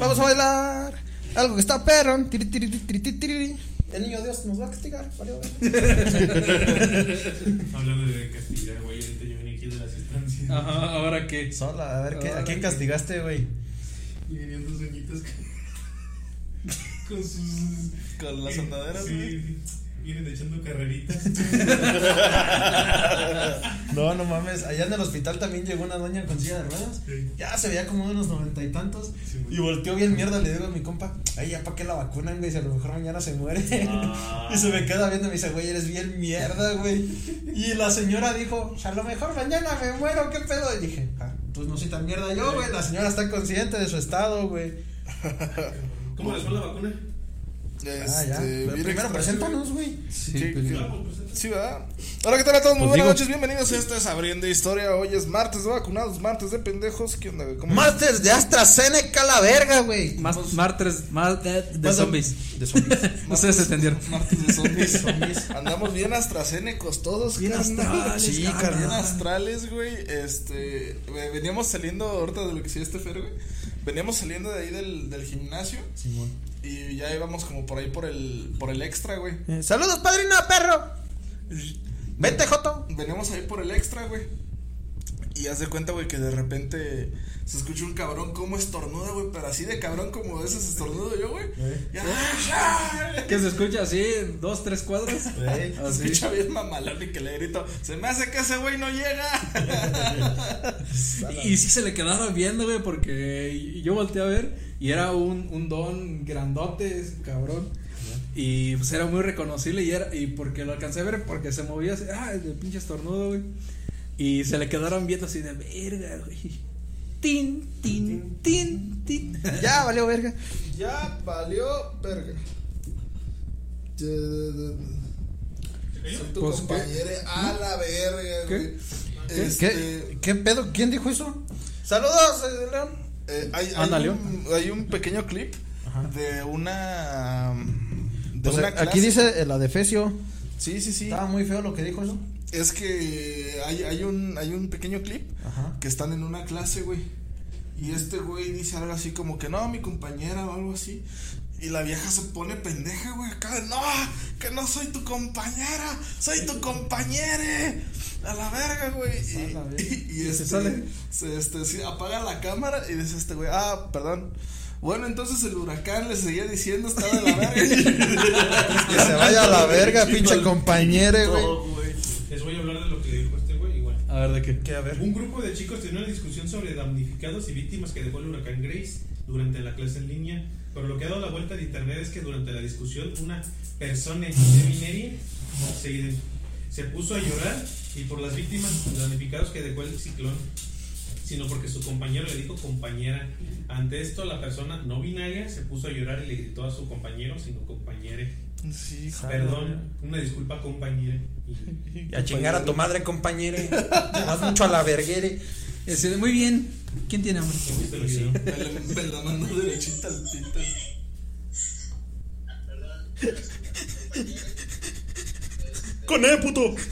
Vamos a bailar. Algo que está perro. Tiri, tiri, tiri, tiri, tiri. El niño Dios nos va a castigar. Vale, Hablando de castigar, güey, ahorita yo venía aquí de las estancias. Ajá, ahora qué. Sola, a ver, ¿qué, ¿a quién castigaste, güey? Y venían dos doñitas con, con sus. Con las andaderas, güey. Sí, vienen echando carreritas. No, no mames. Allá en el hospital también llegó una doña con silla de ruedas. Sí. Ya se veía como de unos noventa y tantos. Sí, y volteó bien mierda. Le digo a mi compa, ay, ya para qué la vacunan, güey. Si a lo mejor mañana se muere. Ah. y se me queda viendo y me dice, güey, eres bien mierda, güey. Y la señora dijo, a lo mejor mañana me muero, ¿qué pedo? Y dije, ah, pues no soy tan mierda yo, güey. La señora está consciente de su estado, güey. ¿Cómo les fue la vacuna? Ah, ya. Este, Pero bien primero preséntanos, güey. Sí, ¿Qué- pues, Ah, pues. Sí, ¿verdad? Hola, ¿qué tal a todos? Muy Pues buenas digo- noches, bienvenidos. Esto es Abriendo Historia. Hoy es martes de vacunados, martes de pendejos. ¿Qué onda, güey? ¿Cómo Masters de AstraZeneca, la verga, güey. Más, martes, más de, de Más de- zombies. De zombies. Ustedes entendieron. Martes de zombies. Andamos bien astracénicos todos, Bien astrales, Sí, carnal. Bien astrales, güey. Este. Veníamos saliendo ahorita de lo que sí este Fer, güey. Veníamos saliendo de ahí del, del gimnasio. Simón. Y ya íbamos como por ahí por el, por el extra, güey. Eh, Saludos, padrino, perro. Vente, Joto. Veníamos ahí por el extra, güey. Y haz de cuenta, güey, que de repente se escucha un cabrón como estornuda, güey. Pero así de cabrón como de esos estornudo yo, güey. Ya. Que se escucha así, dos, tres cuadros. Güey. Se Así. escucha bien mamalón y que le grito, se me hace que ese güey no llega. Y sí se le quedaron viendo, güey, porque yo volteé a ver y era un, un don grandote, ese cabrón. Y pues era muy reconocible y era, y porque lo alcancé a ver porque se movía así, ah, el pinche estornudo, güey. Y se le quedaron viendo así de verga, güey. Tin, tin, tin, tin. Ya, valió verga. ya valió verga. Soy tu Pues, compañero a la verga, ¿Qué? güey. ¿Qué, Este, ¿Qué, ¿Qué pedo? ¿Quién dijo eso? Saludos, eh, León. eh, hay, un, hay un pequeño clip de una. De Pues, una clase. aquí dice la de Fecio. Sí, sí, sí. Estaba muy feo lo que dijo eso. Es que hay, hay, un, hay un pequeño clip Ajá. que están en una clase, güey. Y este güey dice algo así como que no, mi compañera o algo así. Y la vieja se pone pendeja, güey. Acá de, no, que no soy tu compañera, soy tu compañere. A la verga, güey. Y, y, y se este, sale. se, este, sí, apaga la cámara y dice este güey, ah, perdón. Bueno, entonces el huracán le seguía diciendo, estaba de la verga. Que se vaya a la verga, pinche compañere, güey. Todo, güey. Les voy a hablar de lo que dijo este güey, igual. A ver de qué. ¿Qué? A ver. Un grupo de chicos tenía una discusión sobre damnificados y víctimas que dejó el huracán Grace durante la clase en línea. Pero lo que ha dado la vuelta de internet es que durante la discusión una persona de minería se, se puso a llorar y por las víctimas damnificados que dejó el ciclón, sino porque su compañero le dijo compañera. Ante esto la persona no binaria se puso a llorar y le gritó a su compañero, sino compañere. Sí. Perdón, una disculpa compañere. Y- Y a chingar a tu madre, compañere. Vas mucho a la verguere. Ese, muy bien. ¿Quién tiene hambre? Me la, mandó derechita al pito. Con E, puto.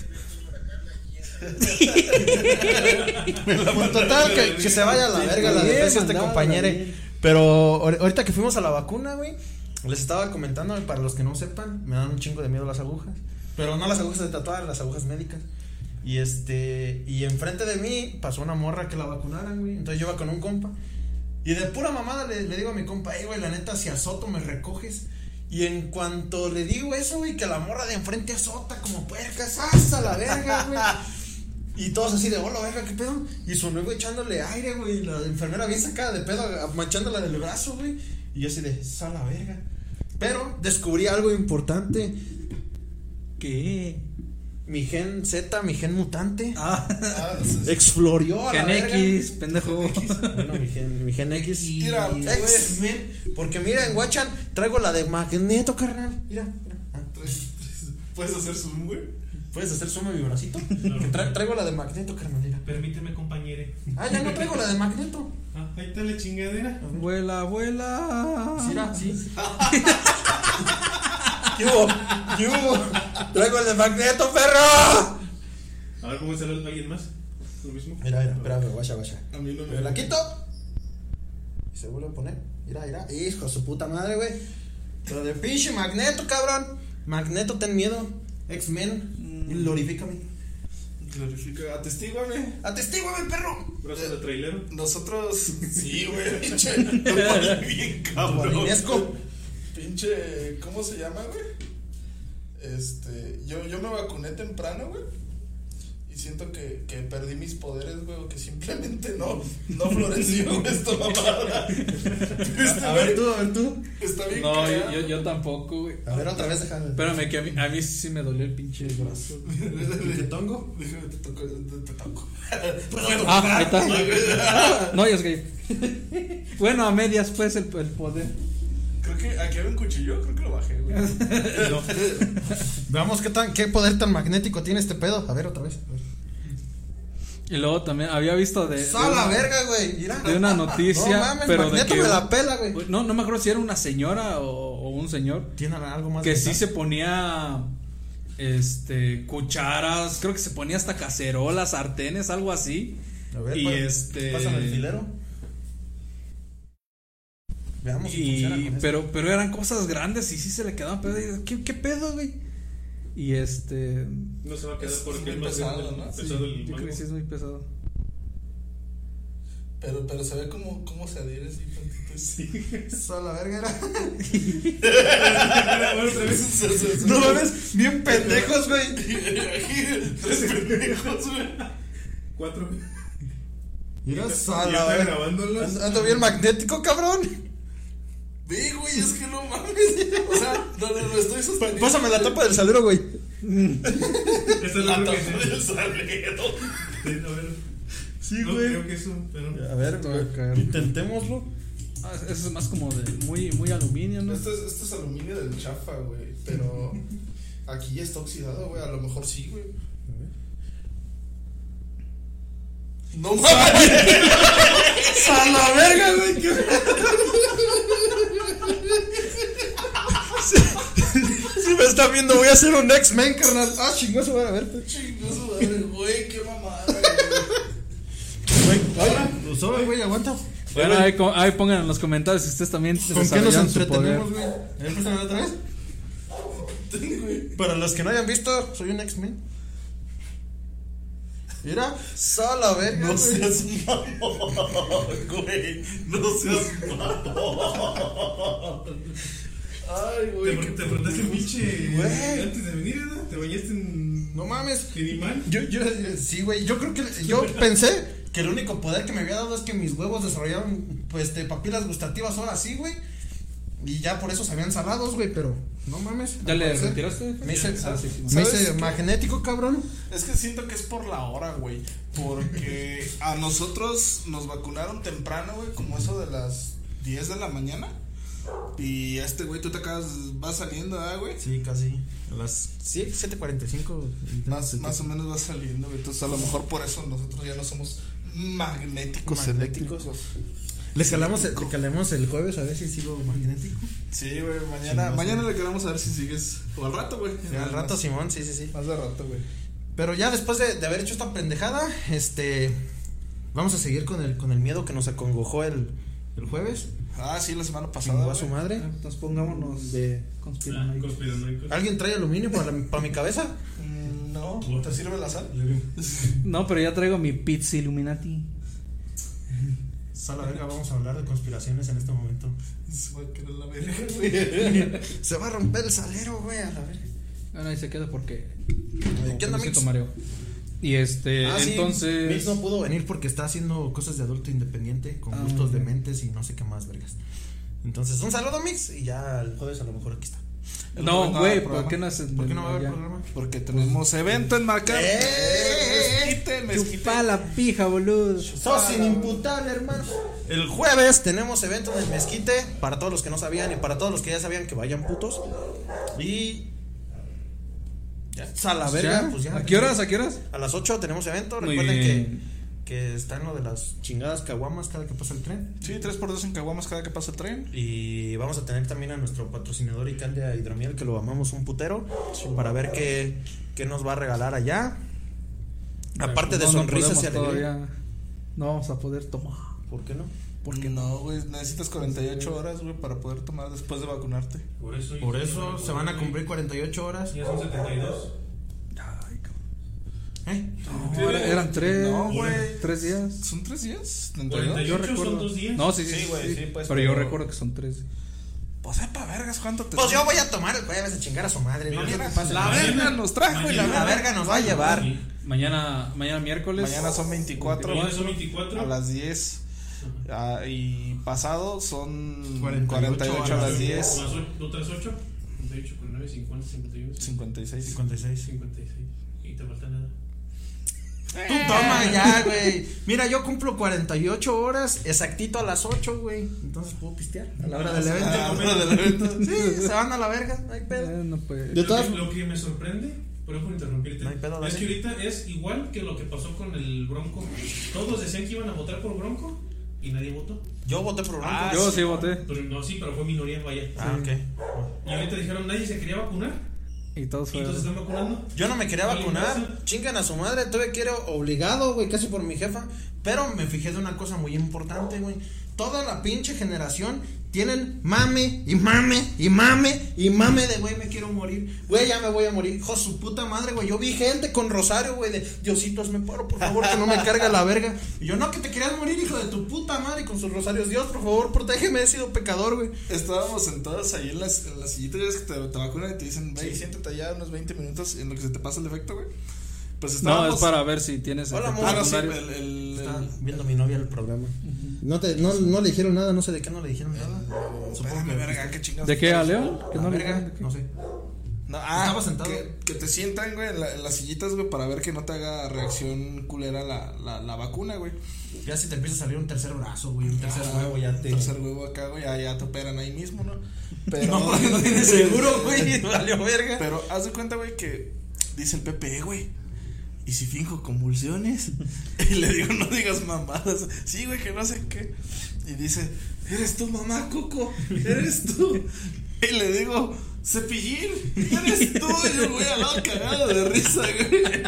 Pues total, que, que se vaya a la verga la defensa este bien. Pero ahor- ahorita que fuimos a la vacuna, güey, les estaba comentando, para los que no sepan, me dan un chingo de miedo las agujas. Pero no las agujas de tatuar, las agujas médicas. Y este, y enfrente de mí pasó una morra que la vacunaran, güey. Entonces yo iba con un compa. Y de pura mamada le, digo a mi compa, eh, güey, la neta, si azoto me recoges. Y en cuanto le digo eso, güey, que la morra de enfrente azota como puercas, ¡hasta la verga, güey! Y todos así de, hola, verga, ¿qué pedo? Y su nuevo echándole aire, güey. La enfermera bien sacada de pedo, manchándola del brazo, güey. Y yo así de, ¡sa la verga! Pero descubrí algo importante. ¿Qué? Mi gen Z, mi gen mutante, Ah, Ah, sí. exflorió a la Gen verga. X, pendejo. Bueno, mi gen, mi gen X y Mira, pues. Porque mira, en Guachan traigo la de Magneto, carnal. Mira, mira. Ah, ¿Puedes hacer zoom, güey? ¿Puedes hacer suma mi bracito? Que tra- traigo la de Magneto, carnal. Mira. Permíteme, compañere. Ah, ya no traigo la de Magneto. Ah, ahí está la chingadera. Vuela, vuela. Sí, era, sí. ¿Qué hubo? ¿Qué hubo? Traigo el de Magneto, perro. A ver cómo es el alguien más. Lo mismo. Mira, mira, espérame, guacha, guacha. A mí no Me la quito. Y se vuelve a poner. Mira, mira. Hijo de su puta madre, güey. Pero de pinche Magneto, cabrón. Magneto, ten miedo. X-Men. Mm. Glorifícame. Glorifica, atestíguame. Atestíguame, perro. Brazo de trailero. Nosotros, sí, güey, pinche. Bien cabrón. Pinche, ¿cómo se llama, güey? Este, yo, yo me vacuné temprano, güey. Y siento que, que perdí mis poderes, güey, o que simplemente no, no floreció esta mamada. Este, A ver tú, a ver tú. Está bien No, yo, yo, yo tampoco, güey. A ver, otra vez déjame. Espérame, que a mí, a mí sí me dolió el pinche brazo. ¿Te tongo? Déjame, te toco, te, te toco. Ah, ahí está. No, ya es gay. Bueno, a medias, pues, el, el poder. Creo que aquí había un cuchillo, creo que lo bajé, güey. Veamos qué, tan, qué poder tan magnético tiene este pedo. A ver, otra vez. a ver. Y luego también había visto de. ¡Sa de la una- verga, güey! Mira. De una noticia, No mames, pero de que. me la pela, güey. No, no me acuerdo si era una señora o, o un señor. Tiene algo más Que sí tal? se ponía. Este. Cucharas. Creo que se ponía hasta cacerolas, sartenes, algo así. A ver, y este. Pásame el filero. Veamos si funciona Y, con pero, pero eran cosas grandes y sí se le quedaban pedo. y, ¿Qué, qué pedo, güey? Y este. No se va a quedar Es- porque es es muy pesado, ¿no? pesado el Yo creo que sí es muy pesado. Pero, pero se ve como, cómo se adhiere así tantito. Sí. esto. ¡Sa la verga era! No mames, bien pendejos, güey. Tres pendejos, güey. Cuatro. Mira, Ya sa está la verga. grabándolos. Ando, ando bien magnético, cabrón. Ve, güey, es que no mames. O sea, no, no, lo estoy sosteniendo. Pásame la tapa del salero, güey. Esa es La la tapa que del salero. Sí, a ver. Sí, No creo que eso, pero. A ver, caer. intentémoslo. Ah, eso es más como de muy, muy aluminio, ¿no? Esto es, esto es aluminio del chafa, güey. Pero aquí ya está oxidado, güey. A lo mejor sí, güey. No mames. ¡A la verga, güey! Si me está viendo, voy a hacer un X-Men, carnal. Ah, chingoso, güey, a ver. pues. Chingo su madre, güey. Qué mamada, güey. Pues güey, aguanta. Bueno, ahí, ahí pongan en los comentarios si ustedes también ¿Con qué nos entretenemos, güey? Otra vez. Para los que no hayan visto, soy un X-Men. Mira, sala, verga. No güey. seas mamón, güey. No seas mamón. Ay, Te, güey. te preguntaste el pinche. Güey. Antes de venir, ¿no? ¿Te bañaste en. No mames. Animal? Yo, yo, sí, güey. Yo creo que. Yo pensé que el único poder que me había dado es que mis huevos desarrollaron, pues, este, papilas gustativas ahora sí, güey. Y ya por eso sabían salados, güey, pero no mames. ¿Ya le retiraste? Me hice, Ah, sí, sí. me ¿Sabes hice magnético, cabrón. Es que siento que es por la hora, güey. Porque a nosotros nos vacunaron temprano, güey, como eso de las 10 de la mañana. Y este güey, tú te acabas, vas saliendo, ¿ah, güey? Sí, casi. A las 7.45. Más, más o menos vas saliendo, güey. Entonces, a lo mejor por eso nosotros ya no somos magnéticos, Magnéticos. eléctricos. Le calamos, el, le calamos el jueves a ver si sigo magnético. Sí, güey, mañana, Sí, mañana sí. le queremos a ver si sigues. O al rato, güey. al rato, Simón, sí, sí, sí. Más de rato, güey. Pero ya después de, de haber hecho esta pendejada, este. Vamos a seguir con el, con el miedo que nos acongojó el, el jueves. Ah, sí, la semana pasada. Chingó a su madre. Entonces pongámonos De- Ah, conspiranoicos. ¿Alguien trae aluminio para, la- para mi cabeza? Mm, No, ¿te sirve la sal? No, pero ya traigo mi pizza Illuminati. Sala verga, vamos a hablar de conspiraciones en este momento. Se va a quedar la verga, güey. Se va a romper el salero, güey, a la verga. Bueno, ahí se queda porque. ¿Qué onda, Mix? mareo. Y este, Ah, sí, entonces. Mix no pudo venir porque está haciendo cosas de adulto independiente, con Ah, gustos ok. dementes y no sé qué más, vergas. Entonces, un saludo, Mix, y ya el jueves a lo mejor aquí está. No, No, güey, ¿por qué no haces ¿Por qué no va a haber ya? programa? Porque tenemos evento en Macar. ¡Eh! Mezquite, mezquite. Chupa la pija, boludo. Sos inimputable, hermano. El jueves tenemos evento en el mezquite para todos los que no sabían y para todos los que ya sabían que vayan putos. Y. Ya. A la verga, ¿Ya? pues ya. ¿A qué horas? ¿A qué horas? A las 8 tenemos evento. Muy Recuerden bien. que, que está en lo de las chingadas caguamas cada que pasa el tren. Sí, 3x2 en Caguamas cada que pasa el tren. Y vamos a tener también a nuestro patrocinador Icandia Hidromiel, que lo amamos un putero, para ver qué, qué nos va a regalar allá. Aparte de No, no sonrisas podemos y alegría. todavía. No vamos a poder tomar. ¿Por qué no? Porque no, güey, necesitas 48 horas, güey, para poder tomar después de vacunarte. Por eso, Por eso se van a cumplir 48 horas. Ya son 72. Ay, cabrón. ¿Eh? No, era- eran tres. No, güey. Tres días. ¿Son tres días? 48 Yo son recuerdo. dos días. No, sí, sí. Sí, sí, güey, sí, sí, pues, pero yo pero- recuerdo que son tres. Pues sepa vergas cuánto te Pues yo voy a tomar, güey, a chingar a su madre. No Mira, quiero que pase La verga nos trajo y la La verga. nos va a llevar. Mañana, mañana miércoles. Mañana son 24 Mañana son 24. a las 10. Ah, y pasado son 48 48, a las 10. Más o- otras 8. 48 con 9, 50, 51. 56. 56. 56. Y te falta nada. Tú toma ya, güey. Mira, yo cumplo 48 horas exactito a las 8, güey. Entonces puedo pistear a la hora del evento. A la hora del evento. Sí, se van a la verga, no hay pedo. Eh, no, pues. De Lo todas- que, lo que me sorprende, perdón por interrumpirte, No hay pedo, es que ahorita es igual que lo que pasó con el Bronco. Todos decían que iban a votar por Bronco y nadie votó. Yo voté por Bronco. Ah, Yo sí voté. Pero no, sí, pero fue minoría, vaya. Ah, ok. Y ahorita dijeron, nadie se quería vacunar. Y todos Y fueron. todos se están vacunando. Yo no me quería vacunar. Chingan a su madre. Tuve que ir obligado, güey, casi por mi jefa. Pero me fijé de una cosa muy importante, güey. Toda la pinche generación tienen mame y mame y mame y mame de, güey, me quiero morir. Güey, ya me voy a morir. Hijo de su puta madre, güey. Yo vi gente con rosario, güey, de Diosito, hazme paro, por favor, que no me carga la verga. Y yo, no, que te querías morir, hijo de tu puta madre, con sus rosarios. Dios, por favor, protégeme, he sido pecador, güey. Estábamos sentados ahí en las, en las sillitas que te, te vacunan y te dicen, ve, siéntate allá unos 20 minutos en lo que se te pasa el efecto, güey. Pues No, es para ver si tienes Hola, amor. Ah, no, sí, el, el, viendo mi novia el programa. No, te, no, no le dijeron nada, no sé de qué no le dijeron nada. Supongo Espérame, que verga, qué chingados. ¿De qué, a León? ¿Que no le verga, qué? no sé. No, ah, Estaba sentado. Que, que te sientan, güey, en, la- en las sillitas, güey, para ver que no te haga reacción culera la, la, la vacuna, güey. Ya si te empieza a salir un tercer brazo, güey, un tercer Ah, huevo, ya te. Tercer huevo acá, güey, ya, ya te operan ahí mismo, ¿no? Pero, No, porque no tienes seguro, güey, valió verga. Pero haz de cuenta, güey, que dice el Pepe, "Eh, güey. ¿Y si finjo convulsiones? Y le digo, no digas mamadas. Sí, güey, que no sé qué. Y dice, ¿eres tú, mamá, Coco? ¿Eres tú? Y le digo, Cepillín, ¿eres tú? Y yo voy al lado cagado de risa, güey.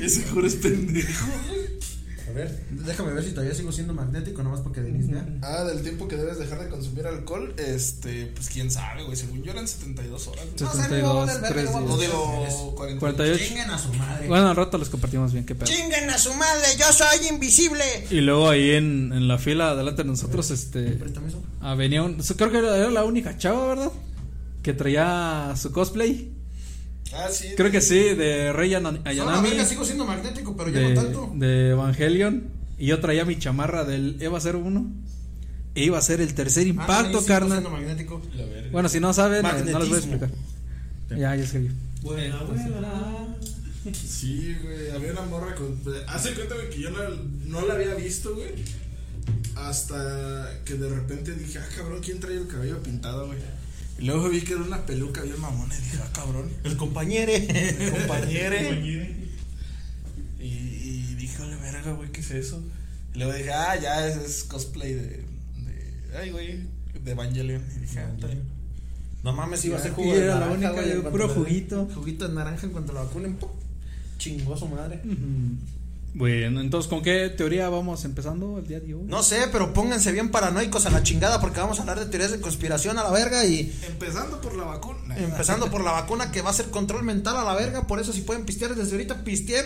Ese juro es pendejo, güey. A ver, déjame ver si todavía sigo siendo magnético, nomás porque Denise vea. Ah, del tiempo que debes dejar de consumir alcohol, este, pues quién sabe, güey. Según yo eran 72 horas. güey. No, o sea, me voy a 72, valer verga, 3 yo voy a No días. digo 48. 48. Chinguen a su madre. Bueno, al rato les compartimos bien qué pedo. Chinguen a su madre, yo soy invisible. Y luego ahí en, en la fila delante de nosotros, este. Préstame eso. ah, venía un. Creo que era, era la única chava, ¿verdad? Que traía su cosplay. Ah, sí. Creo que sí, de Rey Ayanami. verga, sigo siendo magnético, pero ya de, no tanto. de Evangelion. Y yo traía mi chamarra del Eva 01. E iba a ser el tercer Ah, impacto, sigo carnal. siendo magnético. La verga. Bueno, si no saben, no les voy a explicar. Ya, ya escribí. Buena, buena. Sí, güey, había una morra con... Hace cuenta, güey, que yo no, no la había visto, güey. Hasta que de repente dije, ah, cabrón, ¿quién trae el cabello pintado, güey? Y luego vi que era una peluca bien mamona y dije, ah, cabrón, El compañero. mi compañere. Compañere. y, y dije, ole, verga, güey, ¿qué es eso? Y luego dije, ah, ya, ese es cosplay de... de ay, güey, de Evangelion. Y dije, ah. No mames, iba a ser jugo de era la naranja, única, güey, puro juguito. Juguito de naranja en cuanto la vacunen, ¡pum! Chingó a su madre. Bueno, entonces, ¿con qué teoría vamos empezando el día de hoy? No sé, pero pónganse bien paranoicos a la chingada porque vamos a hablar de teorías de conspiración a la verga y Empezando por la vacuna. empezando por la vacuna que va a ser control mental a la verga, por eso si pueden pistear desde ahorita pisteen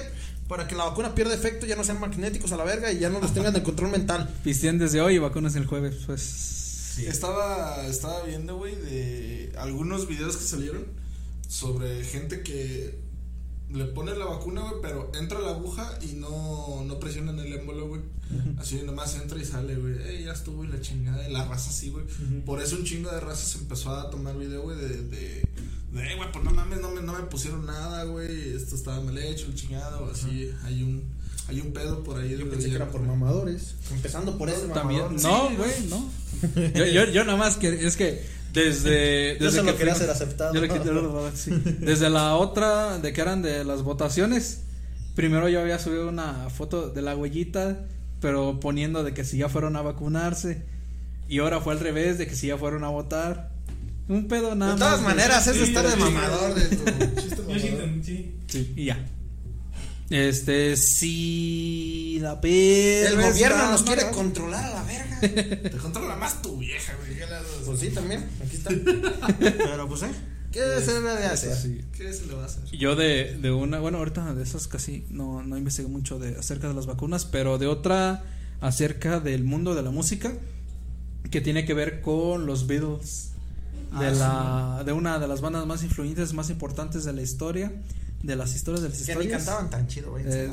para que la vacuna pierda efecto, ya no sean magnéticos a la verga y ya no los tengan de control mental. Pistien desde hoy y vacunas el jueves, pues. Estaba, estaba viendo, güey, de algunos videos que salieron sobre gente que le pone la vacuna, güey, pero entra la aguja y no, no presionan el émbolo, güey. Así nomás entra y sale, güey. Ey, ya estuvo y la chingada. Y la raza así, güey. Por eso un chingo de raza se empezó a tomar video, güey, de, de, de, "Ey, güey, pues no mames, no me, no me pusieron nada, güey. Esto estaba mal hecho, el chingado. Así, hay un, hay un pedo por ahí. Yo pensé que era por mamadores. Empezando por ese También. mamador. No, Sí, güey, no. Yo, yo, yo nada más que es que desde. Yo desde solo que quería fuimos- ser aceptado. yo le quité- sí. Desde la otra, de que eran de las votaciones, primero yo había subido una foto de la huellita, pero poniendo de que si ya fueron a vacunarse. Y ahora fue al revés, de que si ya fueron a votar. Un pedo nada De todas más. maneras, es de Sí, estar de sí. mamador de tu chiste Yo sí, mamador. entendí, sí. Sí, y ya. Este, si la verga. El gobierno nos quiere controlar a la verga. Te controla más tu vieja, güey. ¿Qué le? Pues sí, también. Aquí está. Pero pues, ¿eh? ¿Qué se debe de hacer? Sí. ¿Qué se le va a hacer? Yo de, de una, bueno, ahorita de esas casi no, no investigué mucho de, acerca de las vacunas, pero de otra acerca del mundo de la música que tiene que ver con los Beatles, de, Ah, la, de una de las bandas más influyentes, más importantes de la historia, de las historias de las Que ni historias. cantaban tan chido, güey. Eh,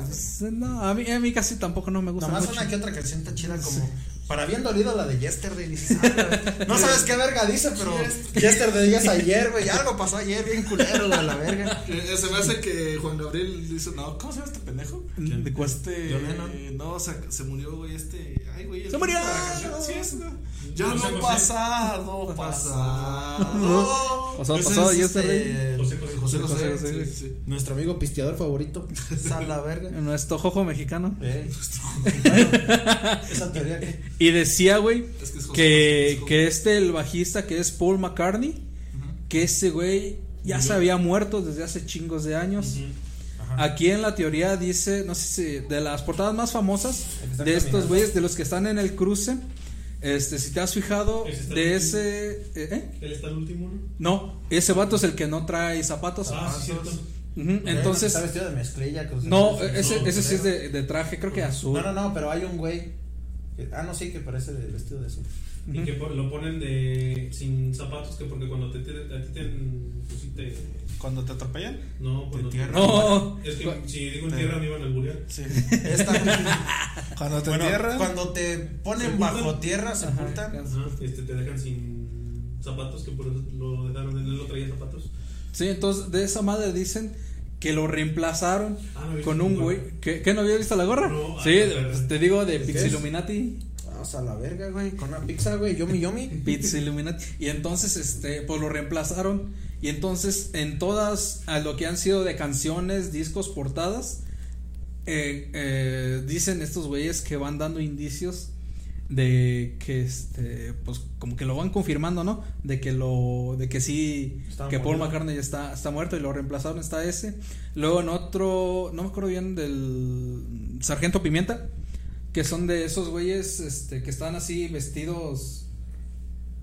no, a mí, a mí casi tampoco no me gusta Nomás mucho. una que otra canción está chida como para bien dolido la de Yesterday. dices, ah, no sabes qué verga dice, pero Yesterday es ayer, güey. Algo pasó ayer, bien culero, güey, a la verga. Eh, Se me hace que Juan Gabriel dice, no, ¿cómo se llama este pendejo? ¿De cuál? Este, no, o sea, se murió, güey, este, ay, güey. ¡Se murió! la Sí, es, ¿no? Ya José. pasado, pasado. Este, José José. José José, José José. sí, sí. Nuestro amigo pisteador favorito. A la verga. Nuestro jojo mexicano. Esa teoría que. Y decía, güey, Es que que, este, el bajista que es Paul McCartney, que ese güey ya se había muerto desde hace chingos de años. Aquí en la teoría dice, no sé si, de las portadas más famosas de estos güeyes, de los que están en el cruce, este, si te has fijado, Ese de ese, eh, ¿eh? Él está el último, ¿no? No, ese vato es el que no trae zapatos. Ah, sí, cierto. Ujú, Está Entonces, vestido de mezclilla. con no, sus- ese, ese sí es de, de traje, creo que azul. No, no, no, pero hay un güey. que- ah, no, sí, que parece de vestido de azul. Y que lo ponen de sin zapatos, que porque cuando te, te, a ti te, pues sí te Cuando te atropellan. no, cuando te- entierran. No, Es que si digo en tierra me iban a alburear. Sí. Esta, Cuando te bueno, entierran. cuando te ponen bajo tierra, sepultan. Ajá. Ajá, este, te dejan sin zapatos, que por eso lo dejaron, él no traía zapatos. Sí, entonces de esa madre dicen que lo reemplazaron Ah, no con un güey. gorra. ¿Qué, qué no había visto la gorra? No, sí, ah, pues, te digo de ¿Qué Pix es? Illuminati. Vamos a la verga, güey. Con una pizza, güey. Yomi, yomi. Pix Illuminati. Y entonces, este, pues lo reemplazaron. Y entonces, en todas a lo que han sido de canciones, discos, portadas, eh, eh, dicen estos güeyes que van dando indicios de que este pues como que lo van confirmando no de que lo de que sí Está que Paul. McCartney está está muerto y lo reemplazaron está ese luego en otro no me acuerdo bien del sargento pimienta que son de esos güeyes este que están así vestidos.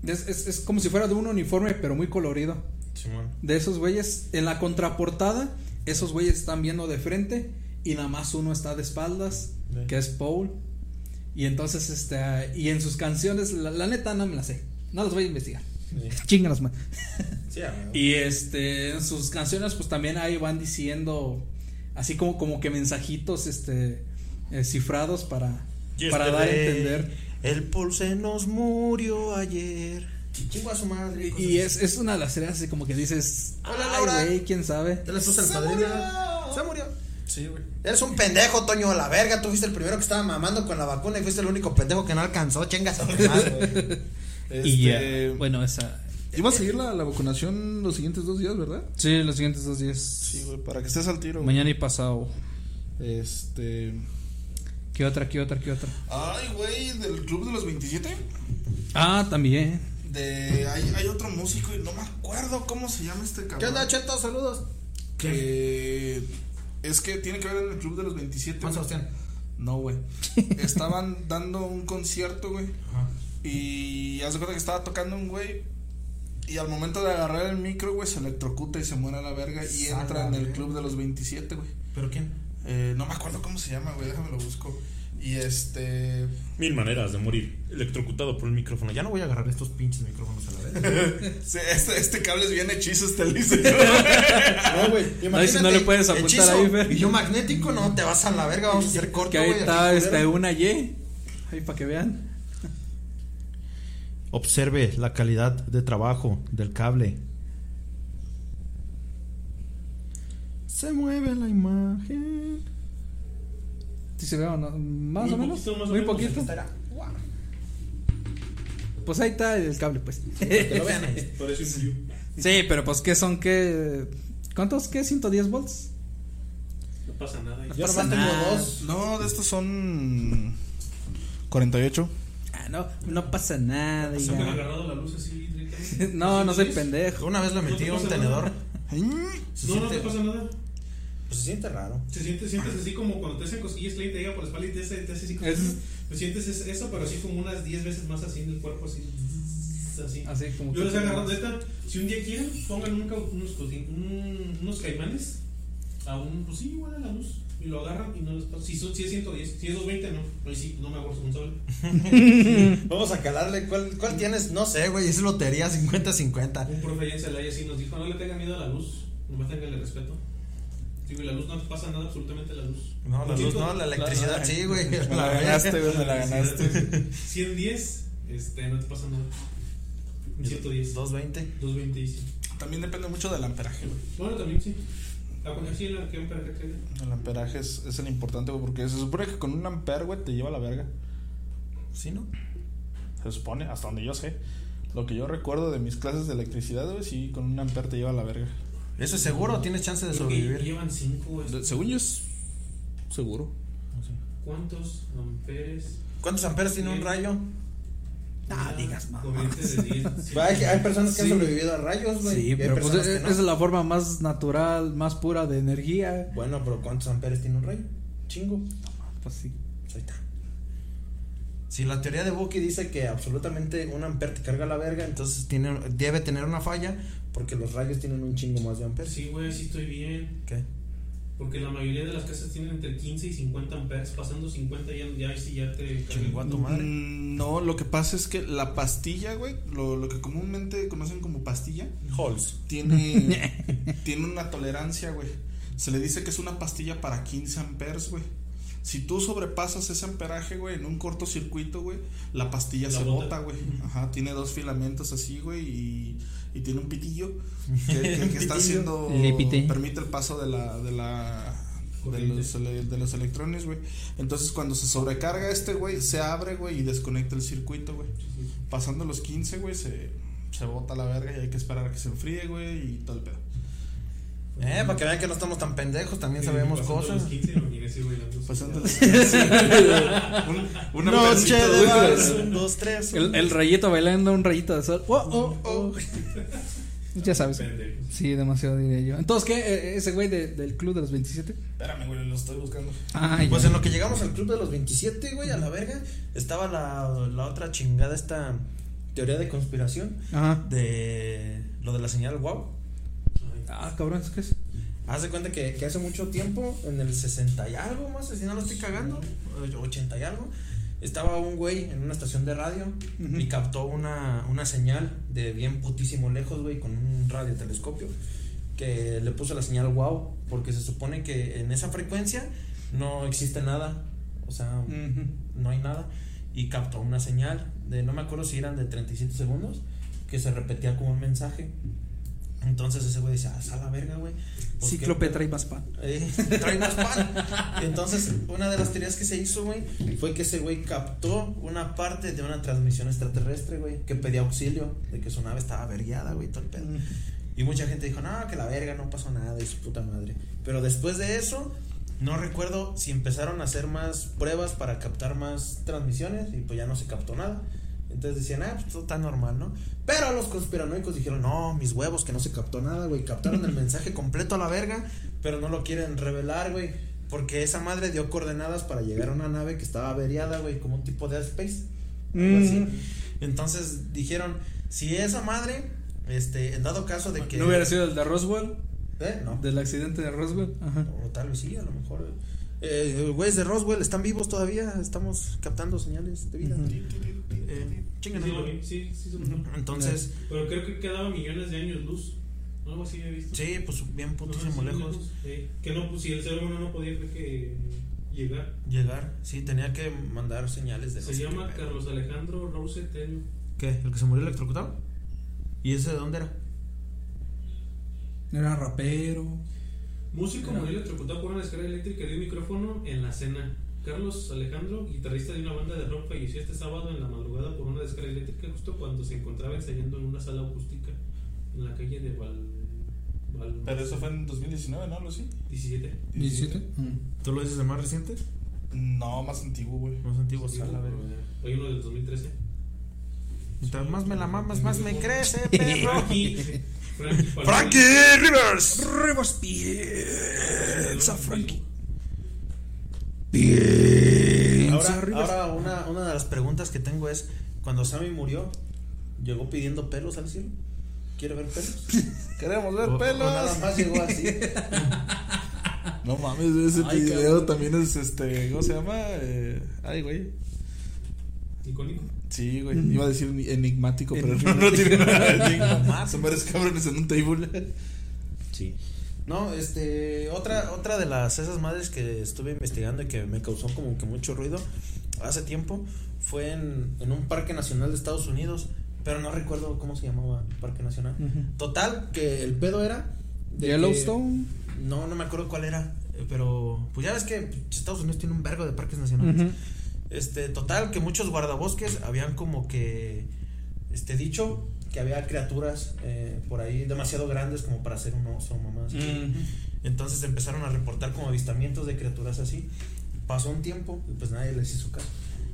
Es, es, es como si fuera de un uniforme pero muy colorido. Simón. de esos güeyes. En la contraportada esos güeyes están viendo de frente y nada más uno está de espaldas que es Paul. Y entonces este y en sus canciones la, la neta no me la sé. No las voy a investigar. Chingalas man Sí, y este en sus canciones pues también ahí van diciendo así como como que mensajitos este eh, cifrados para para dar a entender El Paul se nos murió ayer. Chingo a su madre. y, es, es una de las series así como que dices Hola, "Ay, Laura". güey, quién sabe puse el ¡Se murió! Se murió. Sí, güey. Eres un pendejo, Toño, a la verga. Tú fuiste el primero que estaba mamando con la vacuna y fuiste el único pendejo que no alcanzó. Chingas a tu madre, güey. y Este, ya bueno esa Iba a seguir la, la vacunación los siguientes dos días, ¿verdad? Sí, los siguientes dos días. Sí, güey, para que estés al tiro. Mañana y pasado. Este. ¿Qué otra, qué otra, qué otra? Ay, güey, del Club de los 27. Ah, también. De. Hay, hay otro músico y no me acuerdo cómo se llama este cabrón. ¿Qué onda, Cheto? Saludos. Que. Es que tiene que ver en el Club de los 27. Juan. Sebastián. No, güey. Estaban dando un concierto, güey. Y haz de cuenta que estaba tocando un güey. Y al momento de agarrar el micro, güey, se electrocuta y se muere a la verga. Y entra en el club de los 27, güey. ¿Pero quién? Eh, no me acuerdo cómo se llama, güey. Déjame lo busco. Y este. Mil maneras de morir. Electrocutado por el micrófono. Ya no voy a agarrar estos pinches micrófonos a la vez. sí, Este, este cable es bien hechizo, este dice. No, güey. No, si no le puedes apuntar ahí, Fer. Y yo magnético, no, te vas a la verga, vamos a hacer corto. Que ahí güey, está este, una Y. Ahí para que vean. Observe la calidad de trabajo del cable. Se mueve la imagen. Si se ve o no, más Muy o menos. poquito, más muy menos. poquito. Estará. Pues ahí está el cable, pues. Que lo vean ahí. Parece un río. sí, pero pues ¿qué son? ¿Qué? ¿Cuántos? ¿Qué? ¿110 volts? No pasa nada. Yo pasa nada. dos. no, de estos son. 48. Ah, no, no pasa nada. ¿Se han ya. agarrado la luz así directamente? No, no soy ¿Sí? pendejo. Una vez le metí No te un tenedor. nada. No, no te pasa nada. Pues se siente raro. Se siente, sientes así como cuando te hacen cosquillas, que te llega por la espalda y te hace, te hace así como. Es- Te sientes es- eso, pero así como unas 10 veces más así en el cuerpo, así. Así. Así como. Yo les he agarrado de esta. Si un día quieren, pongan un unos, un- unos caimanes a un. Pues sí, igual a la luz. Y lo agarran y no les pasa. Si, son, si es 110, si es 220, no. Ahí sí, no me hago responsable. Vamos a calarle. ¿Cuál, cuál tienes? No sé, güey. Es lotería 50-50. Un profe allá en Celaya sí nos dijo: no le tengan miedo a la luz, nomás tenganle respeto. Sí, güey, la luz no te pasa nada, absolutamente la luz. No, la luz no, la electricidad sí, güey. Me la ganaste, güey, me la ganaste. 110, este, no te pasa nada. 110. 220. 220 y sí. También depende mucho del amperaje, güey. Bueno, también sí. Ah, pues así la que ampera que traiga. El amperaje es, es el importante, güey, porque se supone que con un amper, güey, te lleva a la verga. ¿Sí, no? Se supone, hasta donde yo sé. Lo que yo recuerdo de mis clases de electricidad, güey, sí, con un amper te lleva a la verga. ¿Eso es seguro o tienes chance de sobrevivir? llevan 5. De- Según yo es seguro. ¿Cuántos amperes? ¿Cuántos amperes tiene un rayo? Ah, digas, mamá. Corriente de 10. sí. Hay, hay personas que Sí. han sobrevivido a rayos, güey. Sí, pero pues es, no. la forma más natural, más pura de energía. Bueno, pero ¿cuántos amperes tiene un rayo? Chingo. Pues sí. Pues ahí está. Si la teoría de Bucky dice que absolutamente un amper te carga la verga, entonces tiene, debe tener una falla porque los rayos tienen un chingo más de amperes. Sí, güey, sí estoy bien. ¿Qué? Porque la mayoría de las casas tienen entre 15 y 50 amperes. Pasando 50 ya, ya, sí ya te. Chingó a tu madre. Mm, No, lo que pasa es que la pastilla, güey, lo, lo que comúnmente conocen como pastilla, Halls. tiene, tiene una tolerancia, güey. Se le dice que es una pastilla para 15 amperes, güey. Si tú sobrepasas ese amperaje, güey, en un cortocircuito, güey, la pastilla La se bota. bota, güey. Ajá, tiene dos filamentos así, güey, y, y tiene un pitillo que, que- que está haciendo... Permite el paso de la... De la de los, de los electrones, güey. Entonces, cuando se sobrecarga este, güey, se abre, güey, y desconecta el circuito, güey. Pasando los 15, güey, se, se bota la verga y hay que esperar a que se enfríe, güey, y todo el pedo. Eh, para que vean que no estamos tan pendejos, también Sí, sabemos pasando cosas. Los 15, imagínese, güey, las dos. Pasando los 15. Un- una Noche versito, de güey, vals, un, dos, tres. El, el rayito bailando, un rayito de sol. Oh, oh, oh. Ya sabes. Pendejos. Sí, demasiado diría yo. Entonces, ¿qué? Eh, ¿Ese güey de- del club de los 27? Espérame, güey, lo estoy buscando. Ah, Pues ya. en lo que llegamos al club de los 27, güey, a la verga, estaba la, la otra chingada, esta teoría de conspiración Ajá. de lo de la señal wow. Ah, cabrón, ¿eso qué es? Haz de cuenta que, que hace mucho tiempo, en el 60 y algo más, si no lo estoy cagando, o 80 y algo, estaba un güey en una estación de radio y captó una, una señal de bien putísimo lejos, güey, con un radiotelescopio, que le puso la señal wow, porque se supone que en esa frecuencia no existe nada, o sea, no hay nada, y captó una señal de, no me acuerdo si eran de 37 segundos, que se repetía como un mensaje. Entonces ese güey dice, ah, a la verga, güey. Pues, Cíclope ¿qué- trae más pan. eh, trae más pan. Entonces, una de las teorías que se hizo, güey, fue que ese güey captó una parte de una transmisión extraterrestre, güey, que pedía auxilio de que su nave estaba averiada, güey, todo el pedo. Y mucha gente dijo, no, que la verga, no pasó nada, y su puta madre. Pero después de eso, no recuerdo si empezaron a hacer más pruebas para captar más transmisiones, y pues ya no se captó nada. Entonces decían, ah, pues todo está normal, ¿no? Pero los conspiranoicos dijeron, no, mis huevos, que no se captó nada, güey. Captaron el mensaje completo a la verga, pero no lo quieren revelar, güey. Porque esa madre dio coordenadas para llegar a una nave que estaba averiada, güey, como un tipo de space. algo así. Mm. Entonces dijeron, si esa madre, este, en dado caso de que. ¿No hubiera sido el de Roswell? ¿Eh? No. Del accidente de Roswell. Ajá. O tal vez sí, a lo mejor. Eh, güeyes de Roswell están vivos todavía, estamos captando señales de vida. Eh, chingan, Sí, sí, sí, sí. Entonces, Pero creo que quedaba millones de años luz. Algo así he visto. sí, pues bien putísimo No, lejos. Sí, que no, pues si el ser humano no podía, creo que llegar. Llegar, sí, tenía que mandar señales de Se llama. Carlos Alejandro Rose Tello. ¿Qué? ¿El que se murió electrocutado? ¿Y ese de dónde era? Era rapero. Músico murió electrocutado por una descarga eléctrica de un micrófono en la cena. Carlos Alejandro, guitarrista de una banda de rock, falleció este sábado en la madrugada por una descarga eléctrica justo cuando se encontraba ensayando en una sala acústica en la calle de Val... Val Pero eso fue en 2019, ¿no? ¿Lo sí? 17. 17. ¿Tú lo dices el más reciente? No, más antiguo, güey. Más antiguo, Sí. Hay uno del 2013. Mientras más me la mamas, más me crece, perro. Aquí, Frankie Palmieri. ¡Frankie Rivers! Rivas piensa Frankie. Ahora, ahora una, una de las preguntas que tengo es, cuando Sammy murió, ¿llegó pidiendo pelos al cielo? ¿Quiere ver pelos? Queremos ver O- o pelos. nada más llegó así. No mames, ese Ay, video cabrón. también es este. ¿Cómo se llama? Eh, ay, güey. Icónico. Sí, güey. Iba a decir enigmático, pero no, no tiene nada de enigma. Son varios cabrones en un table. Sí. No, este, otra, otra de las esas madres que estuve investigando y que me causó como que mucho ruido hace tiempo fue en, en un parque nacional de Estados Unidos, pero no recuerdo cómo se llamaba el parque nacional. Total, que el pedo era de que- Yellowstone. no, no me acuerdo cuál era, eh, pero pues ya ves que Estados Unidos tiene un vergo de parques nacionales. Este, total, que muchos guardabosques habían como que, este, dicho que había criaturas eh, por ahí demasiado grandes como para ser un oso, mamá. así. Ujú. Entonces empezaron a reportar como avistamientos de criaturas así. Pasó un tiempo y pues nadie les hizo caso.